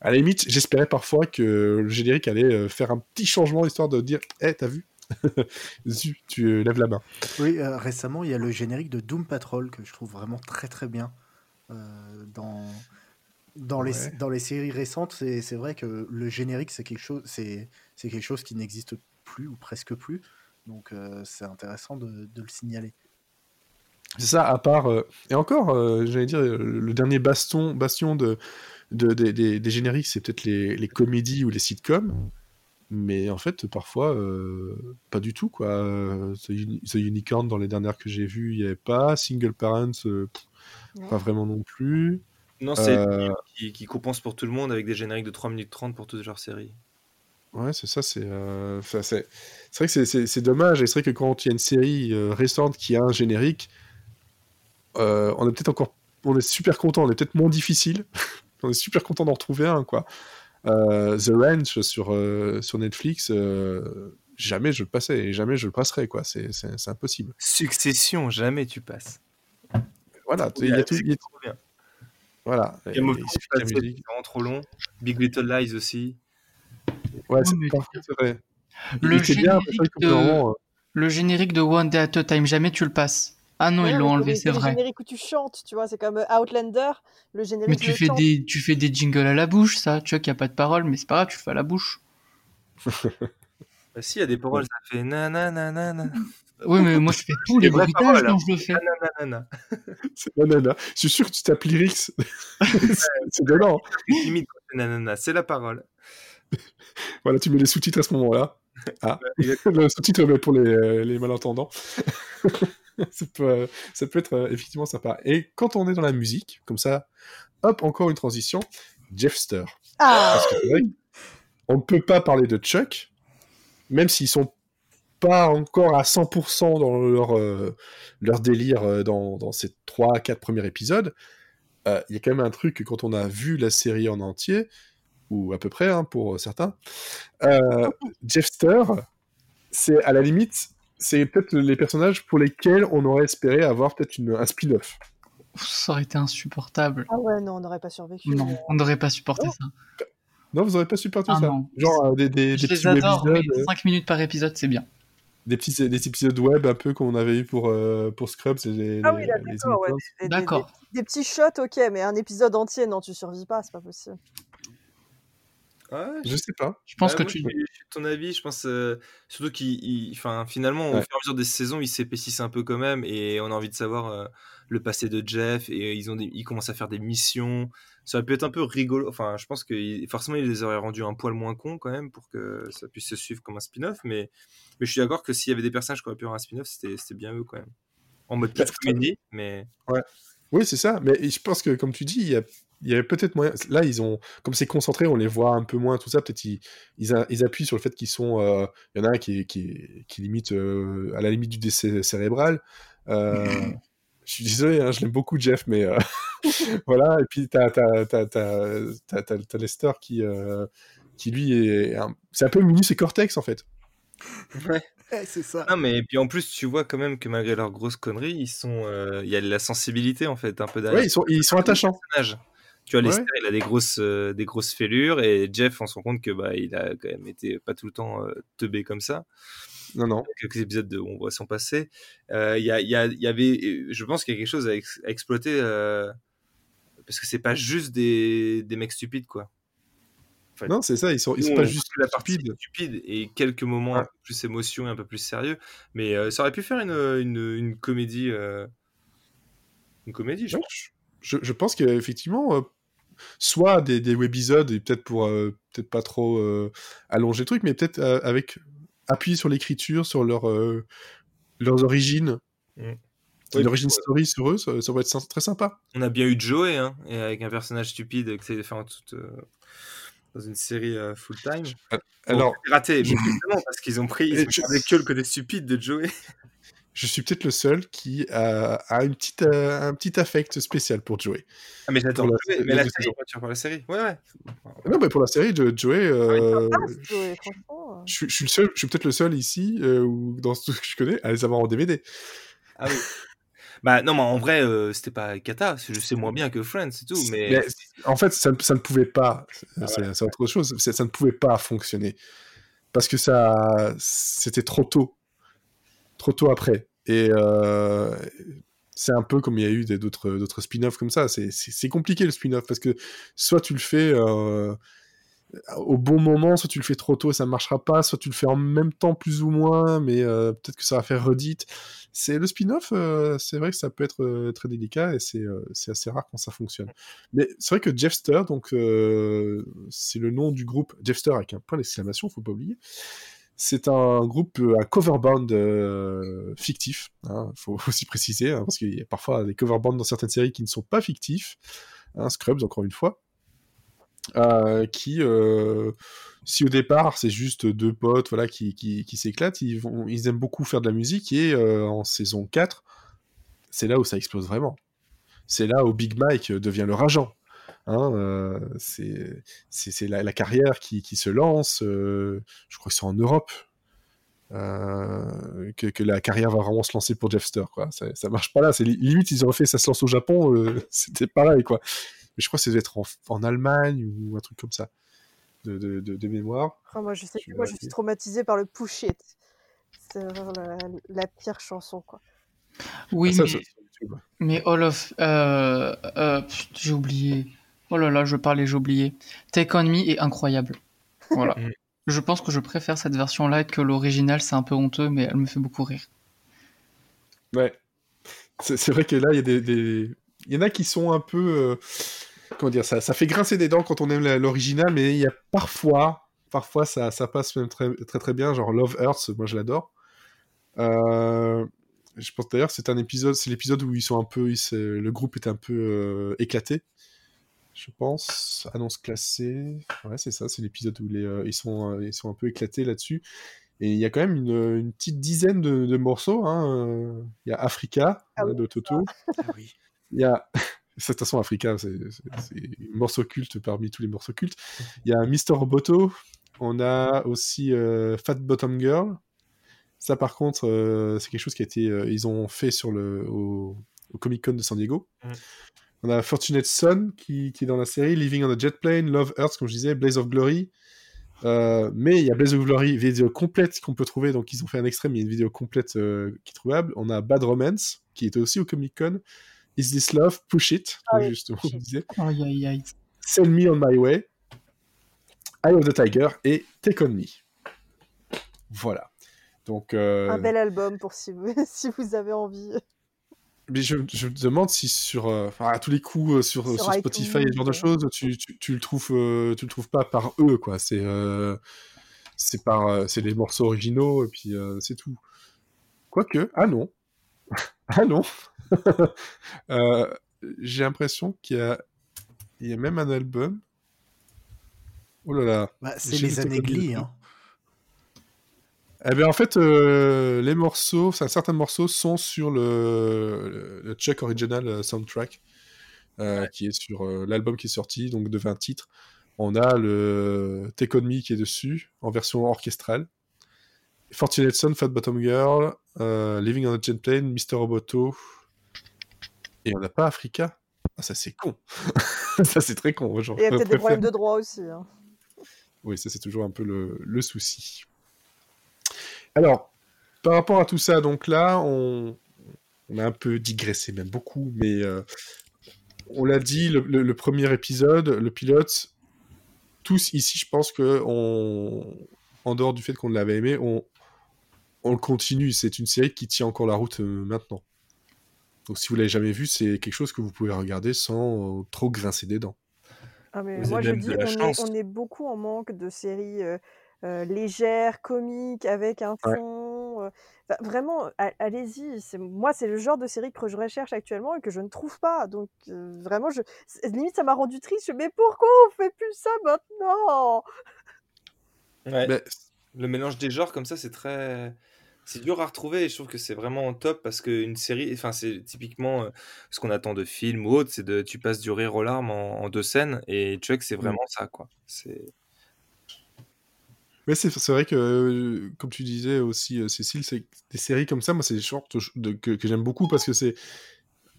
Speaker 1: à la limite, j'espérais parfois que le générique allait faire un petit changement histoire de dire, hé, hey, t'as vu? tu lèves la main.
Speaker 4: Oui, récemment, il y a le générique de Doom Patrol que je trouve vraiment très très bien. Euh, dans, dans, les, dans les séries récentes, c'est vrai que le générique, c'est quelque, chose, quelque chose qui n'existe plus ou presque plus. Donc euh, c'est intéressant de, de, le signaler.
Speaker 1: C'est ça, à part. Euh, et encore, j'allais dire, le dernier baston, bastion de, de, des, des génériques, c'est peut-être les, les, comédies ou les sitcoms. Mais en fait, parfois, pas du tout. quoi. The, Unicorn, dans les dernières que j'ai vues, il n'y avait pas. Single Parents, pas vraiment non plus.
Speaker 5: Non, c'est euh... qui, qui, compense pour tout le monde avec des génériques de 3 minutes 30 pour toutes leurs séries.
Speaker 1: Ouais, c'est ça, c'est euh... c'est vrai que c'est dommage, et c'est vrai que quand il y a une série euh, récente qui a un générique, euh, on est peut-être encore, on est super content, on est peut-être moins difficile, on est super content d'en retrouver un, quoi. The Ranch sur, sur Netflix, jamais je le passais, et jamais je le passerai, quoi, c'est impossible.
Speaker 5: Succession, jamais tu passes.
Speaker 1: Voilà, il y a tout. Trop bien. Voilà.
Speaker 5: Game of Thrones, c'est vraiment trop long. Big Little Lies aussi.
Speaker 1: Ouais, c'est vrai.
Speaker 3: Le générique, de... Euh, le générique de One Day at a Time, jamais tu le passes. Ah non, ils l'ont enlevé, c'est vrai.
Speaker 2: Le générique où tu chantes, tu vois, c'est comme euh, Outlander, le générique.
Speaker 3: Mais tu fais des, tu fais des jingles à la bouche, ça. Tu vois qu'il n'y a pas de paroles, mais c'est pas grave, tu le fais à la bouche.
Speaker 5: bah si, il y a des paroles, ça fait nanana.
Speaker 3: Oui, mais moi je fais tous les bruitages quand je le fais.
Speaker 1: C'est nanana. Je suis sûr que tu tapes lyrics. c'est dedans.
Speaker 5: c'est la parole.
Speaker 1: Voilà, tu mets les sous-titres à ce moment-là. Ah, le sous-titre pour les, euh, les malentendants. ça, peut, ça peut être euh, effectivement sympa. Et quand on est dans la musique, comme ça, hop, encore une transition. Jeffster. Ah Parce que on ne peut pas parler de Chuck, même s'ils sont pas encore à 100% dans leur, euh, leur délire euh, dans, dans, ces 3-4 premiers épisodes, euh, il y a quand même un truc que quand on a vu la série en entier, ou à peu près hein, pour certains, Jeffster, c'est à la limite, c'est peut-être les personnages pour lesquels on aurait espéré avoir peut-être un spin-off.
Speaker 3: Ça aurait été insupportable.
Speaker 2: Ah ouais, non, on n'aurait pas survécu.
Speaker 3: Non, on n'aurait pas supporté ça.
Speaker 1: Non, vous n'aurez pas supporté ah ça. Genre des, des,
Speaker 3: Je des les adore, épisodes. 5 minutes par épisode, c'est bien
Speaker 1: des petits des épisodes web un peu qu'on avait eu pour euh, pour Scrubs les,
Speaker 2: ah oui d'accord ouais,
Speaker 3: d'accord
Speaker 2: des, petits shots ok mais un épisode entier non tu survis pas c'est pas possible
Speaker 1: ouais, je sais pas
Speaker 3: je pense que tu
Speaker 5: ton avis je pense euh, surtout qu'il enfin finalement au fur et à mesure des saisons ils s'épaississent un peu quand même et on a envie de savoir euh, le passé de Jeff et ils ont ils commencent à faire des missions ça aurait pu être un peu rigolo. Enfin, je pense que forcément, il les aurait rendus un poil moins cons quand même pour que ça puisse se suivre comme un spin-off. Mais, mais je suis d'accord que s'il y avait des personnages qui auraient pu avoir un spin-off, c'était bien eux quand même. En mode plus comédie, mais.
Speaker 1: Ouais. Oui, c'est ça. Mais je pense que, comme tu dis, il y a, il y avait peut-être moyen. Là, ils ont, comme c'est concentré, on les voit un peu moins, tout ça. Peut-être ils, ils, appuient sur le fait qu'ils sont. Euh, il y en a un qui, qui, qui limite euh, à la limite du décès cérébral. Euh, je suis désolé, hein, je l'aime beaucoup Jeff, mais euh, voilà. Et puis t'as as, Lester qui euh, qui lui est c'est un peu Minus et Cortex en fait.
Speaker 5: Ouais.
Speaker 4: c'est ça.
Speaker 5: Non, mais puis en plus, tu vois quand même que malgré leurs grosses conneries, ils sont, euh, il y a de la sensibilité en fait, un peu
Speaker 1: derrière. Ouais, ils sont, ils sont attachants.
Speaker 5: Tu vois, Lester, il a des grosses, des grosses fêlures et Jeff, on se rend compte que bah, il a quand même été pas tout le temps teubé comme ça.
Speaker 1: Non, non.
Speaker 5: Quelques épisodes de On voit son passé. Il y, y, avait, je pense qu'il y a quelque chose à, exploiter parce que c'est pas juste des, des mecs stupides, quoi.
Speaker 1: non, c'est ça, ils sont, ils sont pas juste
Speaker 5: la partie stupide et quelques moments un peu plus émotion et un peu plus sérieux. Mais ça aurait pu faire une, une, une comédie. Une comédie, je,
Speaker 1: je, je pense qu'effectivement, soit des, des webisodes, et peut-être pour peut-être pas trop allonger le truc, mais peut-être avec appuyer sur l'écriture, sur leur, euh, leurs origines. Mm. Une origin story sur eux, ça, va être très sympa.
Speaker 5: On a bien eu Joey, hein, et avec un personnage stupide faire tout, euh, dans une série euh, full-time.
Speaker 1: Alors,
Speaker 5: raté, justement, parce qu'ils ont pris, ils ont que le côté stupide de Joey.
Speaker 1: Je suis peut-être le seul qui a, a une petite, euh, un petit affect spécial pour Joey.
Speaker 5: Ah, mais
Speaker 1: Pour la-
Speaker 5: Joey, mais la
Speaker 1: la
Speaker 5: série, parles de la série Ouais, ouais.
Speaker 1: Non, mais pour la série de Joey, euh,
Speaker 2: Ah, Joey,
Speaker 1: je, suis- je suis le seul, je suis peut-être le seul ici, euh, ou dans tout ce que je connais, à les avoir en DVD.
Speaker 5: Ah oui. Bah non, mais en vrai, euh, c'était pas cata. c'est- Je sais moins bien que Friends, c'est tout. Mais,
Speaker 1: Mais en fait, ça, ne- ça ne pouvait pas.
Speaker 5: Ah,
Speaker 1: c'est c'est autre chose. c'est- Ça ne pouvait pas fonctionner parce que ça, c'était trop tôt, trop tôt après. Et euh, c'est un peu comme il y a eu d'autres d'autres spin-offs comme ça. C'est- compliqué le spin-off parce que soit tu le fais euh, au bon moment, soit tu le fais trop tôt et ça ne marchera pas, soit tu le fais en même temps plus ou moins, mais euh, peut-être que ça va faire redite. C'est le spin-off, c'est vrai que ça peut être très délicat et c'est assez rare quand ça fonctionne. Mais c'est vrai que Jeffster, donc c'est le nom du groupe Jeffster avec un point d'exclamation, faut pas oublier. C'est un groupe, euh, un cover band euh, fictif. Il faut aussi préciser, hein, parce qu'il y a parfois des cover bands dans certaines séries qui ne sont pas fictifs. Hein, Scrubs, encore une fois. Euh, qui, euh, si au départ c'est juste deux potes voilà, qui, qui, s'éclatent, ils, vont, ils aiment beaucoup faire de la musique et euh, en saison 4, c'est là où ça explose vraiment. C'est là où Big Mike devient le rageant. Hein, euh, c'est la, la, carrière qui, qui se lance. Euh, je crois que c'est en Europe euh, que, que, la carrière va vraiment se lancer pour Jeffster. Quoi. Ça, ça marche pas là. C'est limite ils auraient fait ça se lance au Japon. euh, C'était pareil quoi. Mais je crois que ça devait être en, en, Allemagne ou un truc comme ça de, de, de, de mémoire.
Speaker 2: Oh, moi je sais que moi je suis traumatisé par le push it. C'est vraiment la, la, pire chanson quoi.
Speaker 3: Oui, ah, ça, mais, mais All of. Euh, euh, j'ai oublié. Oh là là, je parlais, j'ai oublié. Take On Me est incroyable. Voilà. je pense que je préfère cette version-là que l'original, c'est un peu honteux, mais elle me fait beaucoup rire.
Speaker 1: Ouais. C'est vrai que là, il y a des, des, Il y en a qui sont un peu. Euh... Comment dire ça, ça fait grincer des dents quand on aime l'original, mais il y a parfois. Parfois, ça, ça passe même très, très très bien. Genre Love Earth, moi je l'adore. Euh, je pense d'ailleurs c'est un épisode, c'est l'épisode où ils sont un peu, ils, le groupe est un peu euh, éclaté. Je pense annonce classée. Ouais c'est ça, c'est l'épisode où les, euh, ils sont, ils sont un peu éclatés là-dessus. Et il y a quand même une, une petite dizaine de, de morceaux. Hein. Il y a Africa
Speaker 2: ah
Speaker 1: hein,
Speaker 2: oui,
Speaker 1: de Toto.
Speaker 4: Ah oui.
Speaker 1: Il y a de toute façon Africa, c'est un morceau culte parmi tous les morceaux cultes. Il y a Mr Roboto. On a aussi euh, Fat Bottom Girl. Ça, par contre, euh, c'est quelque chose qui a été, euh, ils ont fait sur le, au, au Comic Con de San Diego.
Speaker 5: Mm.
Speaker 1: On a Fortunate Son qui, qui, est dans la série, Living on a Jet Plane, Love Earth, comme je disais, Blaze of Glory. Euh, mais il y a Blaze of Glory, vidéo complète qu'on peut trouver, donc ils ont fait un extrême, il y a une vidéo complète euh, qui est trouvable. On a Bad Romance, qui était aussi au Comic Con. Is This Love, Push It,
Speaker 2: ah oui,
Speaker 1: justement,
Speaker 2: push
Speaker 1: on disait. Sell Me on My Way, Eye of the Tiger et Take On Me. Voilà. Donc, euh...
Speaker 2: Un bel album pour si vous, si vous avez envie.
Speaker 1: Mais je, je, me demande si sur, euh, à tous les coups euh, sur, sur, sur Spotify et ce genre de choses, tu, tu, tu, le trouves, euh, tu le trouves pas par eux, quoi. C'est euh, c'est par, c'est les morceaux originaux et puis c'est tout. Quoique, ah non, ah non. J'ai l'impression qu'il y a, il y a même un album. Oh là là.
Speaker 4: Bah, c'est les années Glee, hein.
Speaker 1: Eh bien, en fait, euh, les morceaux, certains morceaux sont sur le, le Chuck Original Soundtrack, euh, ouais. qui est sur euh, l'album qui est sorti, donc de 20 titres. On a le Take On Me qui est dessus, en version orchestrale. Fortunate Son, Fat Bottom Girl, euh, Living on a Jet Plane, Mr. Roboto. Et on n'a pas Africa. Ah, ça, c'est con. ça, c'est très con.
Speaker 2: Il y a peut-être des problèmes de droit aussi. Hein.
Speaker 1: Oui, ça, c'est toujours un peu le, le souci. Alors, par rapport à tout ça, donc là, on, on a un peu digressé, même beaucoup, mais euh, on l'a dit, le, le, le, premier épisode, le pilote, tous ici, je pense que, on, en dehors du fait qu'on l'avait aimé, on, on le continue. C'est une série qui tient encore la route euh, maintenant. Donc, si vous l'avez jamais vu, c'est quelque chose que vous pouvez regarder sans euh, trop grincer des dents.
Speaker 2: Ah, mais moi, je dis, on est, on est, beaucoup en manque de séries. Euh euh, légère, comique, avec un fond. Ouais. Euh, bah, vraiment, allez-y. Moi, c'est le genre de série que je recherche actuellement et que je ne trouve pas. Donc, euh, vraiment, je... limite, ça m'a rendu triste. Je me mais pourquoi on fait plus ça maintenant?
Speaker 5: Ouais. mais... Le mélange des genres comme ça, c'est très. C'est dur à retrouver et je trouve que c'est vraiment top parce qu'une série, enfin, c'est typiquement ce qu'on attend de films ou autre, c'est de tu passes du rire aux larmes en, deux scènes et Chuck, c'est mm. vraiment ça, quoi. C'est.
Speaker 1: Mais c'est vrai que, comme tu disais aussi, euh, Cécile, c'est des séries comme ça, moi, c'est des sortes de, que, que j'aime beaucoup parce que c'est.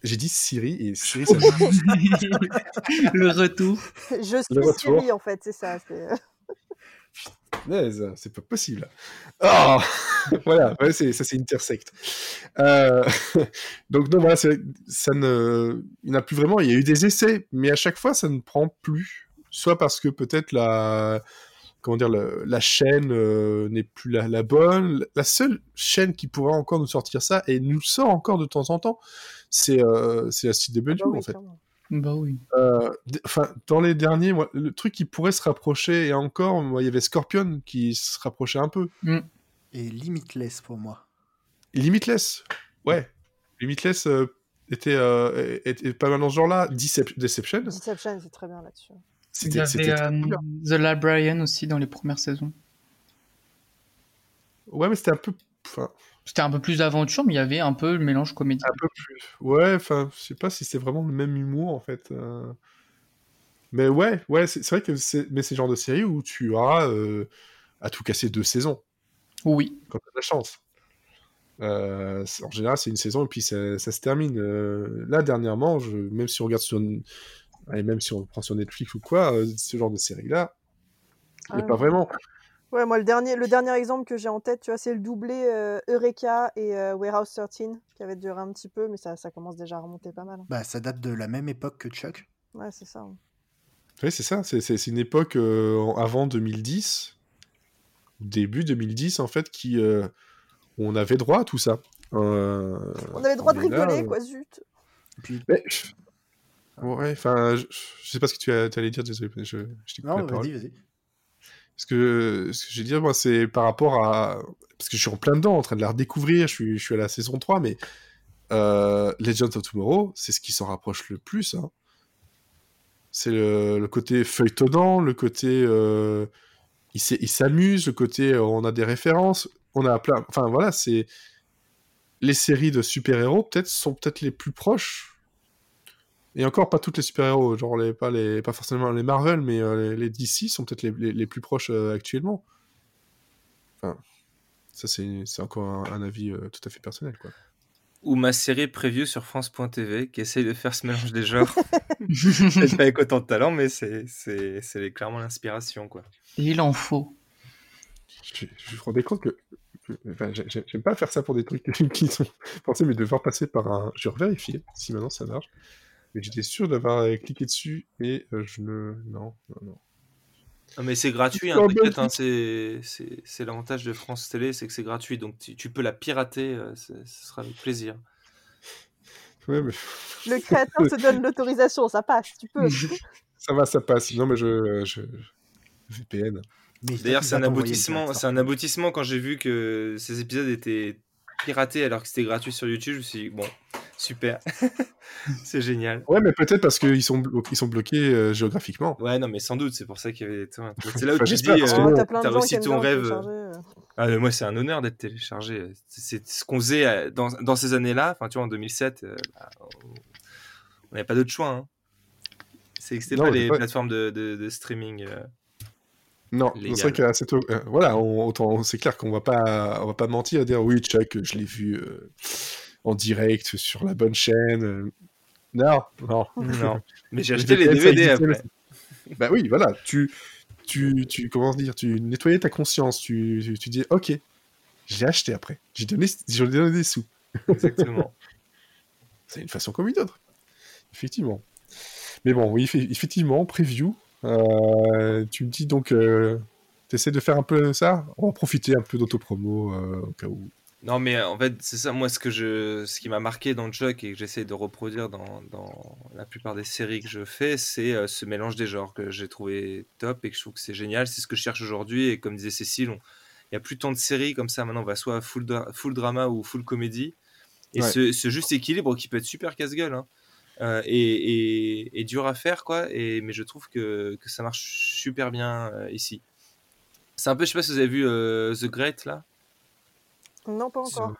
Speaker 1: J'ai dit Siri et Siri, ça
Speaker 3: Le retour.
Speaker 2: Je suis Siri, en fait, c'est ça. Euh.
Speaker 1: c'est pas possible. Oh voilà, ça c'est intersect. Euh... donc non, voilà, ça ne, il n'y a plus vraiment. Il y a eu des essais, mais à chaque fois, ça ne prend plus. Soit parce que peut-être la, comment dire, la, chaîne euh, n'est plus la, bonne. La seule chaîne qui pourrait encore nous sortir ça et nous sort encore de temps en temps, c'est euh, la CW ah bah en fait.
Speaker 3: Bah oui.
Speaker 1: Euh, enfin, dans les derniers, le truc qui pourrait se rapprocher, et encore, moi, il y avait Scorpion qui se rapprochait un peu.
Speaker 4: Mm. Et Limitless pour moi.
Speaker 1: Limitless, ouais. Limitless euh, était, euh, était, pas mal dans ce genre-là. Deception.
Speaker 2: Deception, c'est très bien là-dessus.
Speaker 3: Il y avait The Librarian aussi dans les premières saisons.
Speaker 1: Ouais, mais c'était un peu.
Speaker 3: C'était un peu plus d'aventure, mais il y avait un peu le mélange comédie.
Speaker 1: Un peu plus. Ouais, enfin, je sais pas si c'est vraiment le même humour en fait. Euh. Mais ouais, ouais, c'est vrai que c'est mais c'est le genre de série où tu as euh, à tout casser deux saisons.
Speaker 3: Oui.
Speaker 1: Quand tu as de la chance. Euh, en général, c'est une saison et puis ça, se termine. là, dernièrement, je, même si on regarde sur, et même si on prend sur Netflix ou quoi, ce genre de série là, il n'y a ah pas vraiment.
Speaker 2: Ouais, moi, le dernier, le dernier exemple que j'ai en tête, tu vois, c'est le doublé euh, Eureka et euh, Warehouse 13, qui avait duré un petit peu, mais ça, ça commence déjà à remonter pas mal.
Speaker 4: Bah, ça date de la même époque que Chuck.
Speaker 2: Ouais, c'est ça.
Speaker 1: Oui, c'est ça. C'est une époque euh, avant 2010, début 2010, en fait, qui on avait droit à tout ça.
Speaker 2: on avait droit de rigoler, quoi, zut.
Speaker 1: Puis... Ouais, enfin, je, sais pas ce que tu allais dire, désolé. Je,
Speaker 4: je non, vas-y, vas-y.
Speaker 1: Ce que, ce que j'ai dire, moi, c'est par rapport à. Parce que je suis en plein dedans, en train de la redécouvrir, je suis, je suis à la saison 3, mais euh, Legends of Tomorrow, c'est ce qui s'en rapproche le plus. Hein. C'est le, le, côté feuilletonnant, le côté. Euh, il s'amuse, le côté euh, on a des références, on a plein. Enfin voilà, c'est. Les séries de super-héros, peut-être, sont peut-être les plus proches et encore, pas toutes les super-héros, genre les, pas, les, pas forcément les Marvel, mais euh, les, DC sont peut-être les, les, plus proches euh, actuellement. Enfin, ça c'est encore un, avis euh, tout à fait personnel, quoi.
Speaker 5: Ou ma série prévue sur France.tv qui essaye de faire ce mélange des genres. Peut-être pas avec autant de talent, mais c'est clairement l'inspiration, quoi.
Speaker 3: Il en faut.
Speaker 1: Je, je me rendais compte que Enfin, j'aime pas faire ça pour des trucs qui sont pensés, mais devoir passer par un. Je vais vérifier si maintenant ça marche. Mais j'étais sûr d'avoir euh, cliqué dessus et euh, je ne. Non, non, non.
Speaker 5: Non, mais c'est gratuit, hein, hein, c'est l'avantage de France Télé, c'est que c'est gratuit, donc tu, peux la pirater, euh, ce sera avec plaisir.
Speaker 1: Ouais, mais...
Speaker 2: Le créateur te donne l'autorisation, ça passe, tu peux.
Speaker 1: ça va, ça passe. Non, mais je. je... VPN.
Speaker 5: D'ailleurs, c'est un aboutissement. C'est un aboutissement quand j'ai vu que ces épisodes étaient piratés alors que c'était gratuit sur YouTube. Je me suis dit bon, Super. c'est génial.
Speaker 1: Ouais, mais peut-être parce qu'ils sont, ils sont bloqués euh, géographiquement.
Speaker 5: Ouais, non, mais sans doute, c'est pour ça qu'il y avait. C'est là où tu dis, euh, t'as réussi ton rêve. Ah, moi, c'est un honneur d'être téléchargé. C'est ce qu'on faisait euh, dans, dans ces années-là. Enfin, tu vois, en 2007, bah, on n'avait pas d'autre choix. Hein. C'était pas les plateformes de, de, streaming.
Speaker 1: Non, c'est vrai qu'à cette voilà, on, c'est clair qu'on va pas, on va pas mentir et dire oui, Chuck, je l'ai vu en direct sur la bonne chaîne. Euh, non, non.
Speaker 5: non. Mais j'ai acheté les DVD après.
Speaker 1: Bah oui, voilà. Tu, tu, tu, comment dire, tu nettoyais ta conscience. Tu, tu, dis, ok, j'ai acheté après. J'ai donné, donné des sous.
Speaker 5: Exactement.
Speaker 1: C'est une façon comme une autre. Effectivement. Mais bon, oui, effectivement, preview. Euh, tu me dis donc, euh, tu essaies de faire un peu ça? On va profiter un peu d'autopromo au cas où.
Speaker 5: Non, mais en fait, c'est ça, moi, ce, que je, ce qui m'a marqué dans le jeu et que j'essaie de reproduire dans, dans, la plupart des séries que je fais, c'est euh, ce mélange des genres que j'ai trouvé top et que je trouve que c'est génial. C'est ce que je cherche aujourd'hui. Et comme disait Cécile, il n'y a plus tant de séries comme ça. Maintenant, on va soit full, full drama ou full comédie. Et ce, ce, juste équilibre qui peut être super casse-gueule hein, euh, et, et, dur à faire, quoi. Et, mais je trouve que, que ça marche super bien euh, ici. C'est un peu, je sais pas si vous avez vu The Great là.
Speaker 2: Non, pas encore.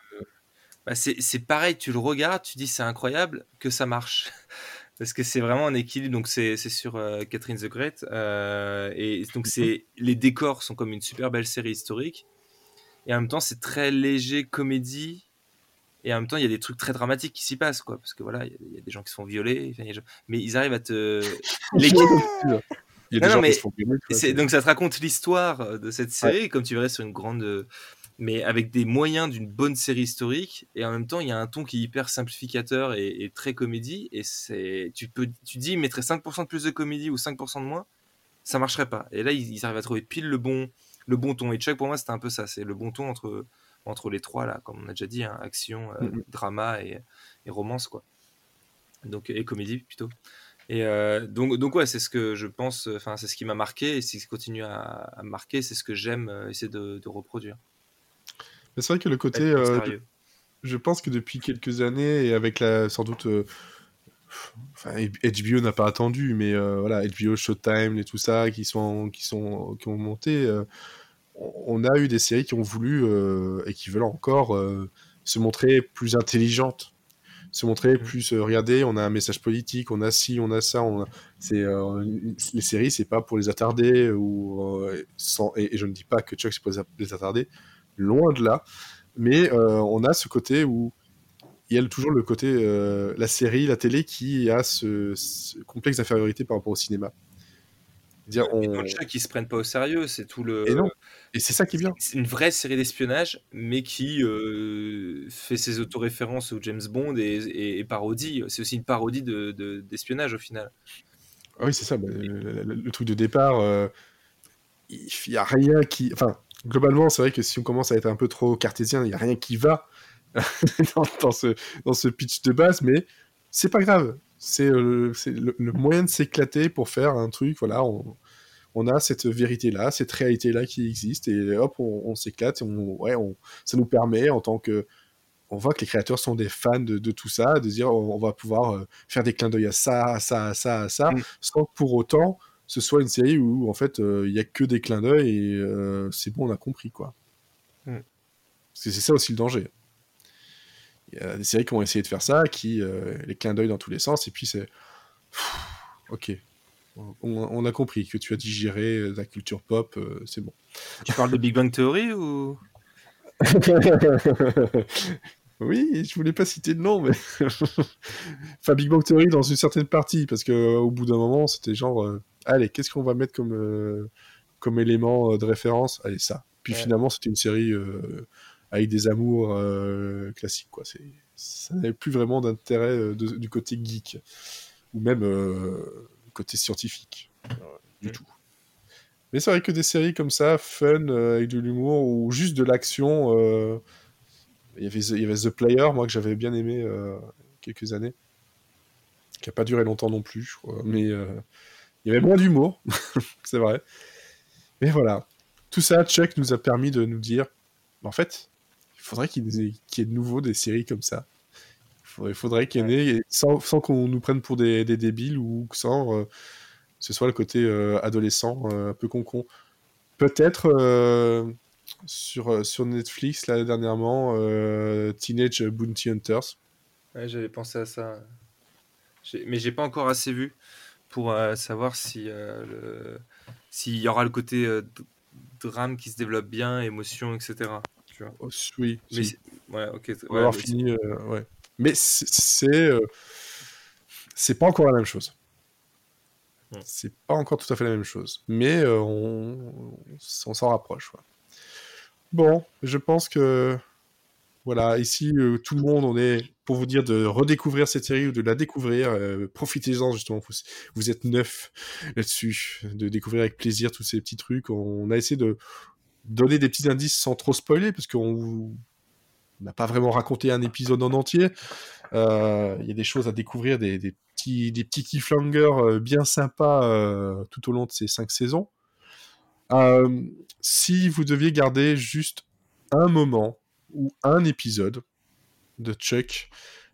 Speaker 5: Bah, c'est pareil, tu le regardes, tu dis c'est incroyable que ça marche. Parce que c'est vraiment un équilibre. Donc, c'est sur euh, Catherine the Great. Euh, et donc, c'est les décors sont comme une super belle série historique. Et en même temps, c'est très léger comédie. Et en même temps, il y a des trucs très dramatiques qui s'y passent, quoi. Parce que voilà, il y, a des gens qui se font violer. Mais ils arrivent à te.
Speaker 1: il y a des gens qui se font
Speaker 5: violer. Donc, ça te raconte l'histoire de cette série, comme tu verrais sur une grande mais avec des moyens d'une bonne série historique et en même temps il y a un ton qui est hyper simplificateur et, très comédie et c'est tu peux tu dis mettrais 5% de plus de comédie ou 5% de moins ça marcherait pas. Et là ils, arrivent à trouver pile le bon le bon ton. Et Chuck pour moi c'était un peu ça c'est le bon ton entre entre les trois là comme on a déjà dit hein, action euh, mm-hmm. drama et, et, romance quoi. Donc et comédie plutôt. Et euh, donc, donc ouais, c'est ce que je pense, enfin c'est ce qui m'a marqué et ce qui continue à, à marquer, c'est ce que j'aime euh, essayer de, de reproduire
Speaker 1: c'est vrai que le côté. Euh, je pense que depuis quelques années, et avec la, sans doute. Euh, enfin, HBO n'a pas attendu, mais euh, voilà, HBO, Showtime et tout ça, qui, sont, qui, sont, qui ont monté, on a eu des séries qui ont voulu et qui veulent encore se montrer plus intelligentes se montrer mmh. plus regardez on a un message politique on a ci on a ça on c'est les séries c'est pas pour les attarder ou sans et, et, je ne dis pas que Chuck c'est pour les attarder loin de là. Mais euh, on a ce côté où il y a toujours le côté, euh, la série, la télé qui a ce, complexe d'infériorité par rapport au cinéma.
Speaker 5: Dire, on... qui se prennent pas au sérieux, c'est tout le.
Speaker 1: Et non. Et c'est ça qui est bien.
Speaker 5: C'est une vraie série d'espionnage, mais qui euh, fait ses autoréférences au James Bond et, parodie. C'est aussi une parodie d'espionnage de, au final.
Speaker 1: Ah oui, c'est ça. Bah, le, truc de départ, il n'y a rien qui. Enfin, globalement, c'est vrai que si on commence à être un peu trop cartésien, il n'y a rien qui va dans, ce, dans ce pitch de base, mais c'est pas grave. C'est euh, le, moyen de s'éclater pour faire un truc, voilà, on, on a cette vérité-là, cette réalité-là qui existe, et hop, on, s'éclate, on, ouais, on, ça nous permet, en tant que... On voit que les créateurs sont des fans de, de tout ça, de dire on, va pouvoir euh, faire des clins d'œil à ça, à ça, à ça, à ça, mm. sans pour autant ce soit une série où en fait euh, il y a que des clins d'œil et euh, c'est bon, on a compris quoi. Hmm. c'est ça aussi le danger. Il y a des séries qui ont essayé de faire ça, qui euh, les clins d'œil dans tous les sens et puis c'est ok. On, a compris que tu as digéré la culture pop, c'est bon.
Speaker 5: Tu parles de Big Bang Theory ou?
Speaker 1: Oui, je voulais pas citer de nom, mais. enfin, Big Bang Theory dans une certaine partie, parce qu'au bout d'un moment, c'était genre allez, qu'est-ce qu'on va mettre comme, euh, comme élément euh, de référence? Allez, ça. Puis finalement, c'était une série euh, avec des amours classiques, quoi. Ça n'avait plus vraiment d'intérêt du côté geek, ou même côté scientifique, du tout. Mais c'est vrai que des séries comme ça, fun, avec de l'humour, ou juste de l'action. Il y, avait, il y avait The Player, moi, que j'avais bien aimé quelques années. Qui n'a pas duré longtemps non plus, je crois. Mais il y avait moins d'humour, c'est vrai. Mais voilà. Tout ça, Chuck nous a permis de nous dire, en fait, il faudrait qu'il y, ait de nouveau des séries comme ça. Il faudrait, qu'il y en ait, sans, qu'on nous prenne pour des, débiles ou sans euh, ce soit le côté euh, adolescent, euh, un peu concon. Peut-être sur, sur Netflix, là, dernièrement, Teenage Bounty Hunters.
Speaker 5: Ouais, j'avais pensé à ça. Mais j'ai pas encore assez vu pour euh, savoir si euh, s'il y aura le côté euh, drame qui se développe bien, émotion, etc. Tu vois.
Speaker 1: Oh, oui.
Speaker 5: Mais ouais, ok.
Speaker 1: On fini. ouais. Mais c'est c'est pas encore la même chose. C'est pas encore tout à fait la même chose, mais on, on s'en rapproche. Bon, je pense que voilà, ici, tout le monde, on est pour vous dire de redécouvrir cette série ou de la découvrir. Euh, profitez-en, justement. Vous, êtes neuf là-dessus, de découvrir avec plaisir tous ces petits trucs. On a essayé de donner des petits indices sans trop spoiler, parce qu'on n'a pas vraiment raconté un épisode en entier. Euh, il y a des choses à découvrir, des, petits, des cliffhangers bien sympas tout au long de ces cinq saisons. si vous deviez garder juste un moment ou un épisode de Chuck,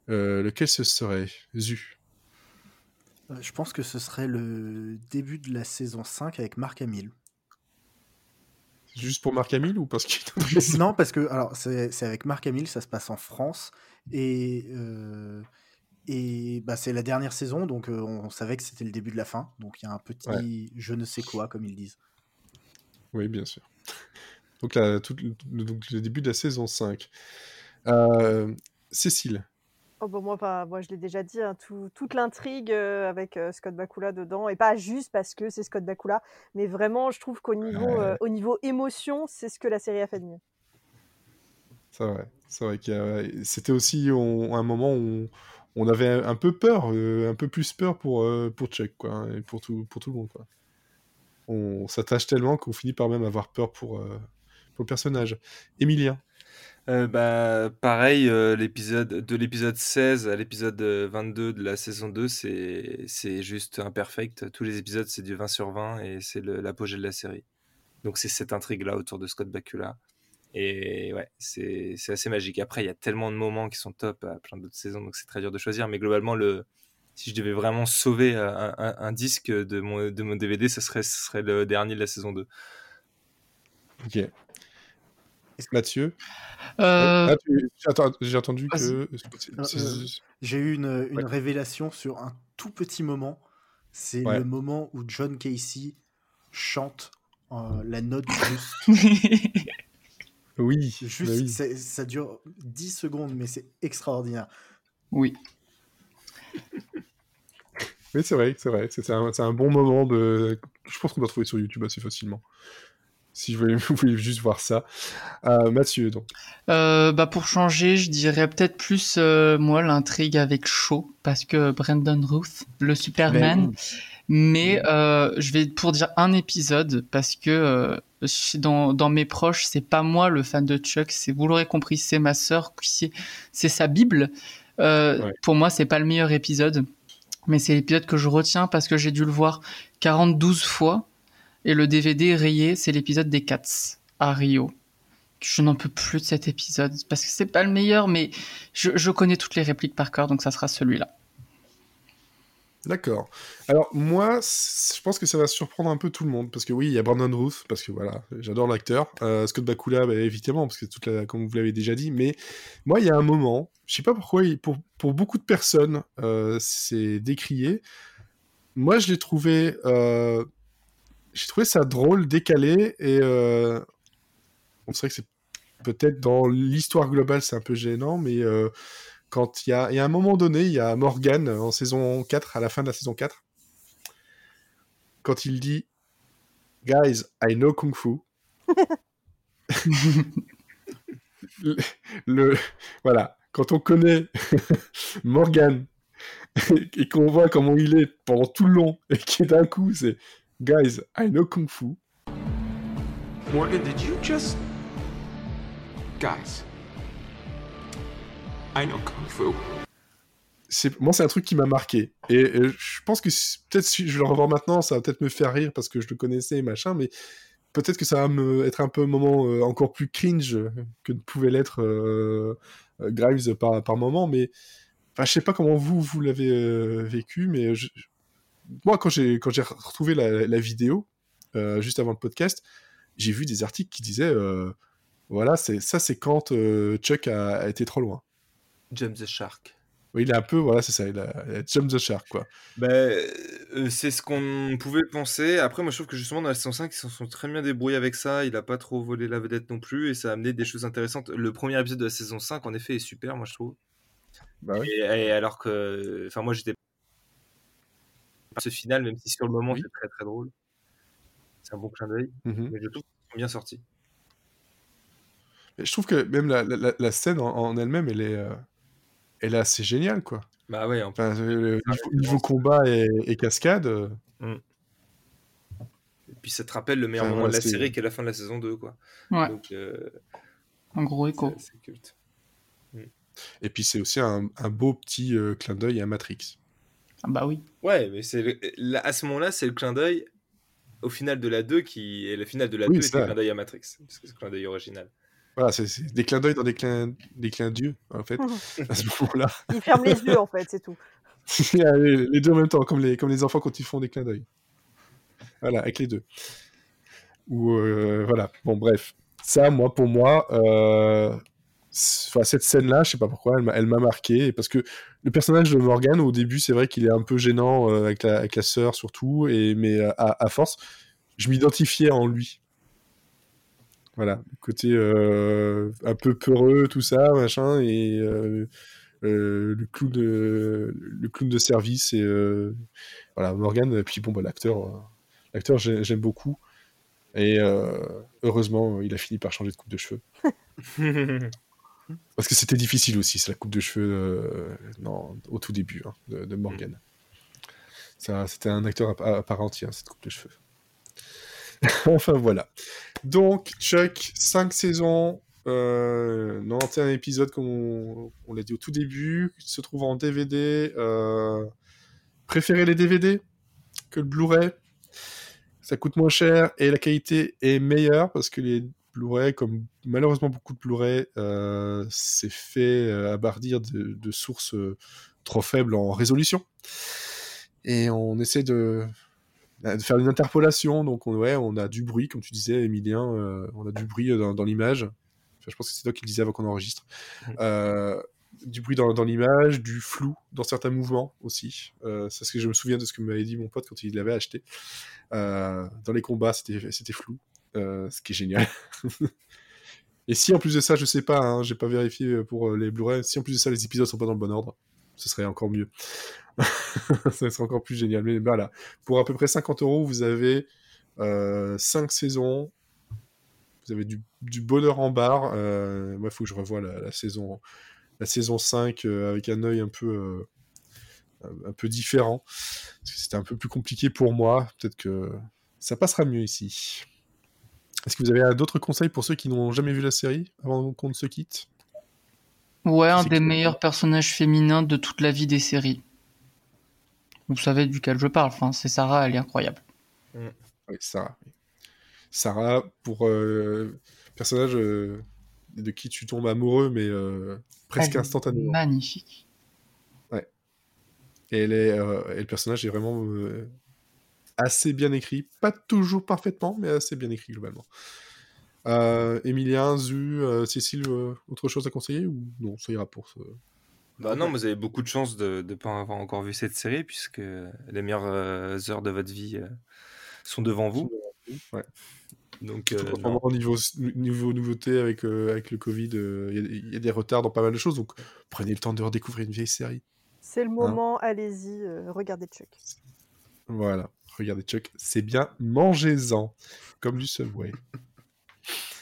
Speaker 1: euh, lequel ce serait? Zu
Speaker 4: euh, Je pense que ce serait le début de la saison 5 avec Marc Hamill.
Speaker 1: Juste pour Marc Hamill ou parce qu'il
Speaker 4: Non, parce que alors c'est avec Marc Hamill, ça se passe en France et euh, et bah, c'est la dernière saison, donc euh, on savait que c'était le début de la fin, donc il y a un petit je ne sais quoi comme ils disent.
Speaker 1: Oui, bien sûr. Donc, là, tout, le, donc le début de la saison 5. Euh, Cécile.
Speaker 2: Oh bon, moi, pas, moi, je l'ai déjà dit, hein, toute l'intrigue euh, avec euh, Scott Bakula dedans, et pas juste parce que c'est Scott Bakula, mais vraiment, je trouve qu'au niveau, euh, au niveau émotion, c'est ce que la série a fait de mieux.
Speaker 1: C'est vrai, c'est vrai c'était aussi un moment où on, avait un peu peur, un peu plus peur pour, pour Chuck, quoi, hein, et pour tout, pour tout le monde, quoi. On s'attache tellement qu'on finit par même avoir peur pour, pour le personnage. Emilien
Speaker 5: euh, bah, pareil, euh, l'épisode de l'épisode 16 à l'épisode 22 de la saison 2, c'est c'est juste imperfect. Tous les épisodes, c'est du 20 sur 20 et c'est l'apogée de la série. Donc c'est cette intrigue-là autour de Scott Bakula. Et ouais, c'est assez magique. Après, il y a tellement de moments qui sont top à plein d'autres saisons, donc c'est très dur de choisir. Mais globalement, le, si je devais vraiment sauver un, un, disque de mon, de mon DVD, ce serait, ce serait le dernier de la saison 2.
Speaker 1: Ok. Mathieu
Speaker 3: euh,
Speaker 1: ah, J'ai entendu que. Euh,
Speaker 4: euh, j'ai eu une, une révélation sur un tout petit moment. C'est le moment où John Casey chante la note juste.
Speaker 1: oui.
Speaker 4: Juste, ça dure 10 secondes, mais c'est extraordinaire.
Speaker 3: Oui.
Speaker 1: Oui, c'est vrai, c'est vrai. C'est un, un, bon moment de. Je pense qu'on va trouver sur YouTube assez facilement si vous voulez, juste voir ça. Euh, Mathieu, donc.
Speaker 3: Euh, bah pour changer, je dirais peut-être plus, euh, moi, l'intrigue avec Shaw, parce que Brandon Ruth, le Superman. Ben Mais je vais pour dire un épisode, parce que dans, dans mes proches, c'est pas moi le fan de Chuck, c'est, vous l'aurez compris, c'est ma sœur, c'est sa Bible. Pour moi, c'est pas le meilleur épisode, mais c'est l'épisode que je retiens parce que j'ai dû le voir 42 fois et le DVD rayé, c'est l'épisode des Cats à Rio. Je n'en peux plus de cet épisode parce que c'est pas le meilleur, mais je, connais toutes les répliques par cœur, donc ça sera celui-là.
Speaker 1: D'accord. Alors moi, je pense que ça va surprendre un peu tout le monde parce que oui, il y a Brandon Ruth parce que voilà, j'adore l'acteur. Euh, Scott Bakula, bah, évidemment parce que toute comme vous l'avez déjà dit. Mais moi, il y a un moment, je sais pas pourquoi, pour, pour beaucoup de personnes, euh, c'est décrié. Moi, je l'ai trouvé euh, j'ai trouvé ça drôle, décalé, et euh, on sait que c'est peut-être dans l'histoire globale, c'est un peu gênant, mais euh, quand il y a, y a, un moment donné, il y a Morgan en saison 4, à la fin de la saison 4, quand il dit Guys, I know Kung Fu. le, voilà, quand on connaît Morgan et qu'on voit comment il est pendant tout le long et qui d'un coup c'est Guys, I know Kung Fu.
Speaker 6: Morgan, did you just. Guys. I know Kung Fu.
Speaker 1: moi, c'est un truc qui m'a marqué. Et, je pense que peut-être si je le revois maintenant, ça va peut-être me faire rire parce que je le connaissais et machin, mais peut-être que ça va me être un peu un moment euh, encore plus cringe que ne pouvait l'être euh, euh, Grimes par, par moment. Mais enfin, je sais pas comment vous, vous l'avez vécu, mais je, moi, quand j'ai quand j'ai retrouvé la, vidéo euh, juste avant le podcast, j'ai vu des articles qui disaient euh, voilà, c'est ça, c'est quand euh, Chuck a, été trop loin.
Speaker 5: Jump the shark.
Speaker 1: Oui, il est un peu, voilà, c'est ça, il a, jump the shark, quoi.
Speaker 5: Ben, c'est ce qu'on pouvait penser. Après, moi, je trouve que justement, dans la saison 5, ils s'en sont très bien débrouillés avec ça. Il a pas trop volé la vedette non plus, et ça a amené des choses intéressantes. Le premier épisode de la saison 5, en effet, est super, moi, je trouve. Bah oui. et, alors que, enfin, moi, j'étais ce final, même si sur le moment c'est très très drôle. C'est un bon clin d'œil, mmh mais je trouve qu'ils sont bien sortis.
Speaker 1: je trouve que même la, la, scène en, elle-même, elle est, euh, elle est assez géniale, quoi.
Speaker 5: Bah ouais,
Speaker 1: enfin, le niveau, combat et, cascade. Euh. Mmh.
Speaker 5: Et puis ça te rappelle le meilleur moment de la série qui est la fin de la saison 2, quoi.
Speaker 3: Ouais. Donc, euh, un gros écho.
Speaker 5: C'est culte.
Speaker 1: Mmh. Et puis c'est aussi un, un, beau petit clin d'œil à Matrix.
Speaker 3: Ah bah oui.
Speaker 5: Ouais, mais c'est à ce moment-là, c'est le clin d'œil au final de la 2 qui est le final de la 2 c'est le clin d'œil à Matrix, parce que c'est le clin d'œil original.
Speaker 1: Voilà, c'est des clins d'œil dans des clins, des clins d'yeux, en fait, à ce moment-là.
Speaker 2: Ils ferment les yeux, en fait, c'est tout.
Speaker 1: les, deux en même temps, comme les, comme les enfants quand ils font des clins d'œil. Voilà, avec les deux. Ou euh, voilà. Bon, bref. Ça, moi, pour moi, euh, cette scène-là, je sais pas pourquoi, elle m'a- marqué. Parce que le personnage de Morgan, au début, c'est vrai qu'il est un peu gênant euh, avec, la, sœur, surtout. Mais euh, à, force, je m'identifiais en lui. Voilà, côté euh, un peu peureux, tout ça, machin, et le clown de service et voilà Morgan. Et puis bon, bah, l'acteur, l'acteur j'ai- j'aime beaucoup et heureusement il a fini par changer de coupe de cheveux parce que c'était difficile aussi, c'est la coupe de cheveux euh, non, au tout début hein, de, de Morgan. Ça, c'était un acteur à, à- à part entière cette coupe de cheveux. enfin voilà. Donc, Chuck, 5 saisons, euh, 91 épisodes, comme on, on l'a dit au tout début, qui se trouve en DVD. Euh, préférez les DVD que le Blu-ray? Ça coûte moins cher et la qualité est meilleure parce que les Blu-ray, comme malheureusement beaucoup de Blu-ray, euh, c'est fait euh, à bardir de, de sources euh, trop faibles en résolution. Et on essaie de, de faire une interpolation. Donc, on, ouais, on a du bruit, comme tu disais, Emilien, euh, on a du bruit dans, dans l'image. Enfin, je pense que c'est toi qui le disais avant qu'on enregistre. Euh, du bruit dans, dans l'image, du flou dans certains mouvements aussi. Euh, c'est ce que je me souviens de ce que m'avait dit mon pote quand il l'avait acheté. Euh, dans les combats, c'était flou, euh, ce qui est génial. Et si en plus de ça, je sais pas, hein, j'ai pas vérifié pour euh, les Blu-ray, si en plus de ça les épisodes sont pas dans le bon ordre, ce serait encore mieux. ça serait encore plus génial. Mais voilà, pour à peu près 50 euros, vous avez 5 saisons, vous avez du, bonheur en barre. Euh, moi, il faut que je revoie la, saison, la saison 5 euh, avec un œil un peu, euh, un- peu différent. C'était un peu plus compliqué pour moi. Peut-être que ça passera mieux ici. Est-ce que vous avez d'autres conseils pour ceux qui n'ont jamais vu la série avant qu'on ne se quitte?
Speaker 3: Ouais, un des meilleurs personnages féminins de toute la vie des séries. Vous savez duquel je parle, enfin, c'est Sarah, elle est incroyable.
Speaker 1: Oui, Sarah. oui. Sarah, pour euh, personnage euh, de qui tu tombes amoureux, mais euh, presque
Speaker 3: Elle est
Speaker 1: instantanément.
Speaker 3: Magnifique.
Speaker 1: Et, elle est, euh, et le personnage est vraiment euh, assez bien écrit. Pas toujours parfaitement, mais assez bien écrit globalement. Euh, Emilien, Zu, euh, Cécile, euh, autre chose à conseiller ou non, ça ira pour ce...
Speaker 5: Bah non, vous avez beaucoup de chance de ne pas avoir encore vu cette série, puisque les meilleures euh, heures de votre vie euh, sont devant vous.
Speaker 1: Ouais.
Speaker 5: Donc, euh,
Speaker 1: moment, niveau, niveau nouveauté avec, euh, avec le Covid, euh, il y a- il y, a des retards dans pas mal de choses, donc prenez le temps de redécouvrir une vieille série.
Speaker 2: C'est le moment, allez-y, euh, regardez Chuck.
Speaker 1: Voilà, regardez Chuck, c'est bien, mangez-en, comme du Subway.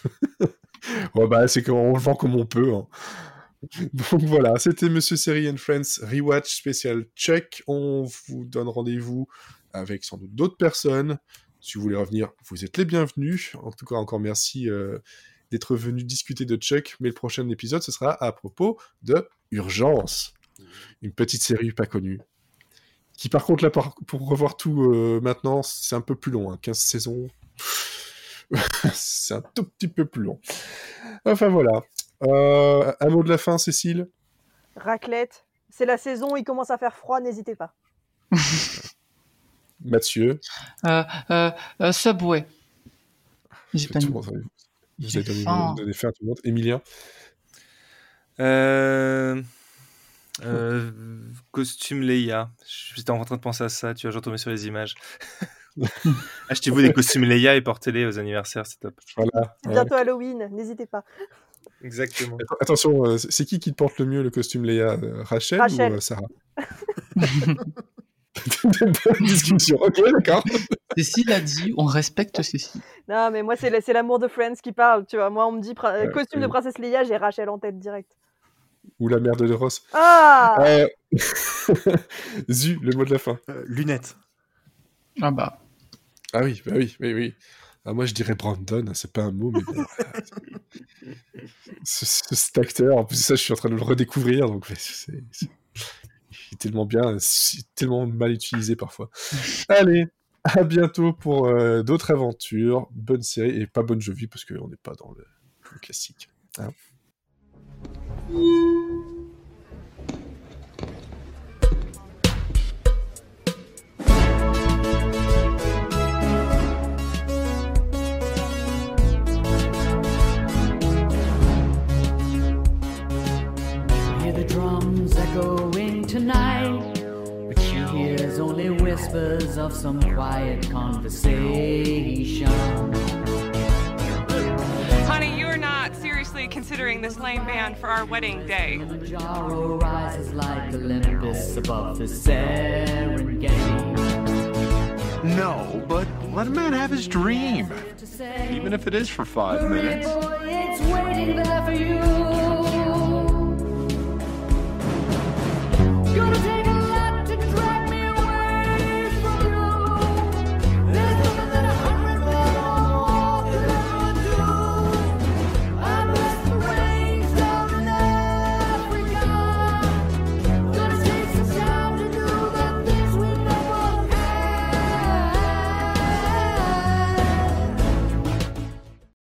Speaker 1: ouais, bah, c'est qu'on vend comme on peut. hein. Donc voilà, c'était Monsieur Série and Friends Rewatch spécial Chuck. On vous donne rendez-vous avec sans doute d'autres personnes. Si vous voulez revenir, vous êtes les bienvenus. En tout cas, encore merci euh, d'être venu discuter de Chuck. Mais le prochain épisode, ce sera à propos de Urgence, une petite série pas connue. Qui par contre, là, pour revoir tout euh, maintenant, c'est un peu plus long. hein. 15 saisons, c'est un tout petit peu plus long. Enfin voilà. Euh, un mot de la fin, Cécile?
Speaker 2: Raclette, c'est la saison, il commence à faire froid, n'hésitez pas.
Speaker 1: Mathieu?
Speaker 3: Euh, euh, euh, Subway. J'ai pas
Speaker 1: Tout monde, Vous avez donné, à tout le monde. Emilien
Speaker 5: Euh, euh, costume Leia. J'étais en train de penser à ça, tu vois, j'en tombais sur les images. Achetez-vous des costumes Leia et portez-les aux anniversaires, c'est top.
Speaker 1: Voilà.
Speaker 2: C'est
Speaker 1: Ouais.
Speaker 2: bientôt Halloween, n'hésitez pas.
Speaker 5: Exactement.
Speaker 1: Att- Attention, euh, c'est qui qui te porte le mieux le costume Léa euh, Rachel,
Speaker 2: Rachel.
Speaker 1: ou Sarah? Bonne discussion. Ok, d'accord.
Speaker 3: Cécile a dit, on respecte Cécile.
Speaker 2: Non, mais moi, c'est la- c'est l'amour de Friends qui parle, tu vois. Moi, on me dit costume de princesse Leia, j'ai Rachel en tête direct.
Speaker 1: Ou la mère de Ross.
Speaker 2: Ah
Speaker 1: Euh, Zu, le mot de la fin.
Speaker 4: Euh, lunettes.
Speaker 3: Ah bah.
Speaker 1: Ah oui, bah oui, oui, oui. Ah, moi, je dirais Brandon, hein, c'est pas un mot, mais bon. ce, ce- cet acteur, en plus ça, je suis en train de le redécouvrir, donc c'est- c'est c'est- il est tellement bien, c'est tellement mal utilisé parfois. Allez, à bientôt pour euh, d'autres aventures. Bonne série et pas bonne jeu vie parce qu'on n'est pas dans le, le classique. hein.
Speaker 7: Whispers of some quiet conversation.
Speaker 8: Honey, you're not seriously considering this lame band for our wedding day.
Speaker 7: Kilimanjaro rises like Olympus above the Serengeti.
Speaker 6: No, but let a man have his dream. Even if it is for five
Speaker 7: Hurry,
Speaker 6: minutes.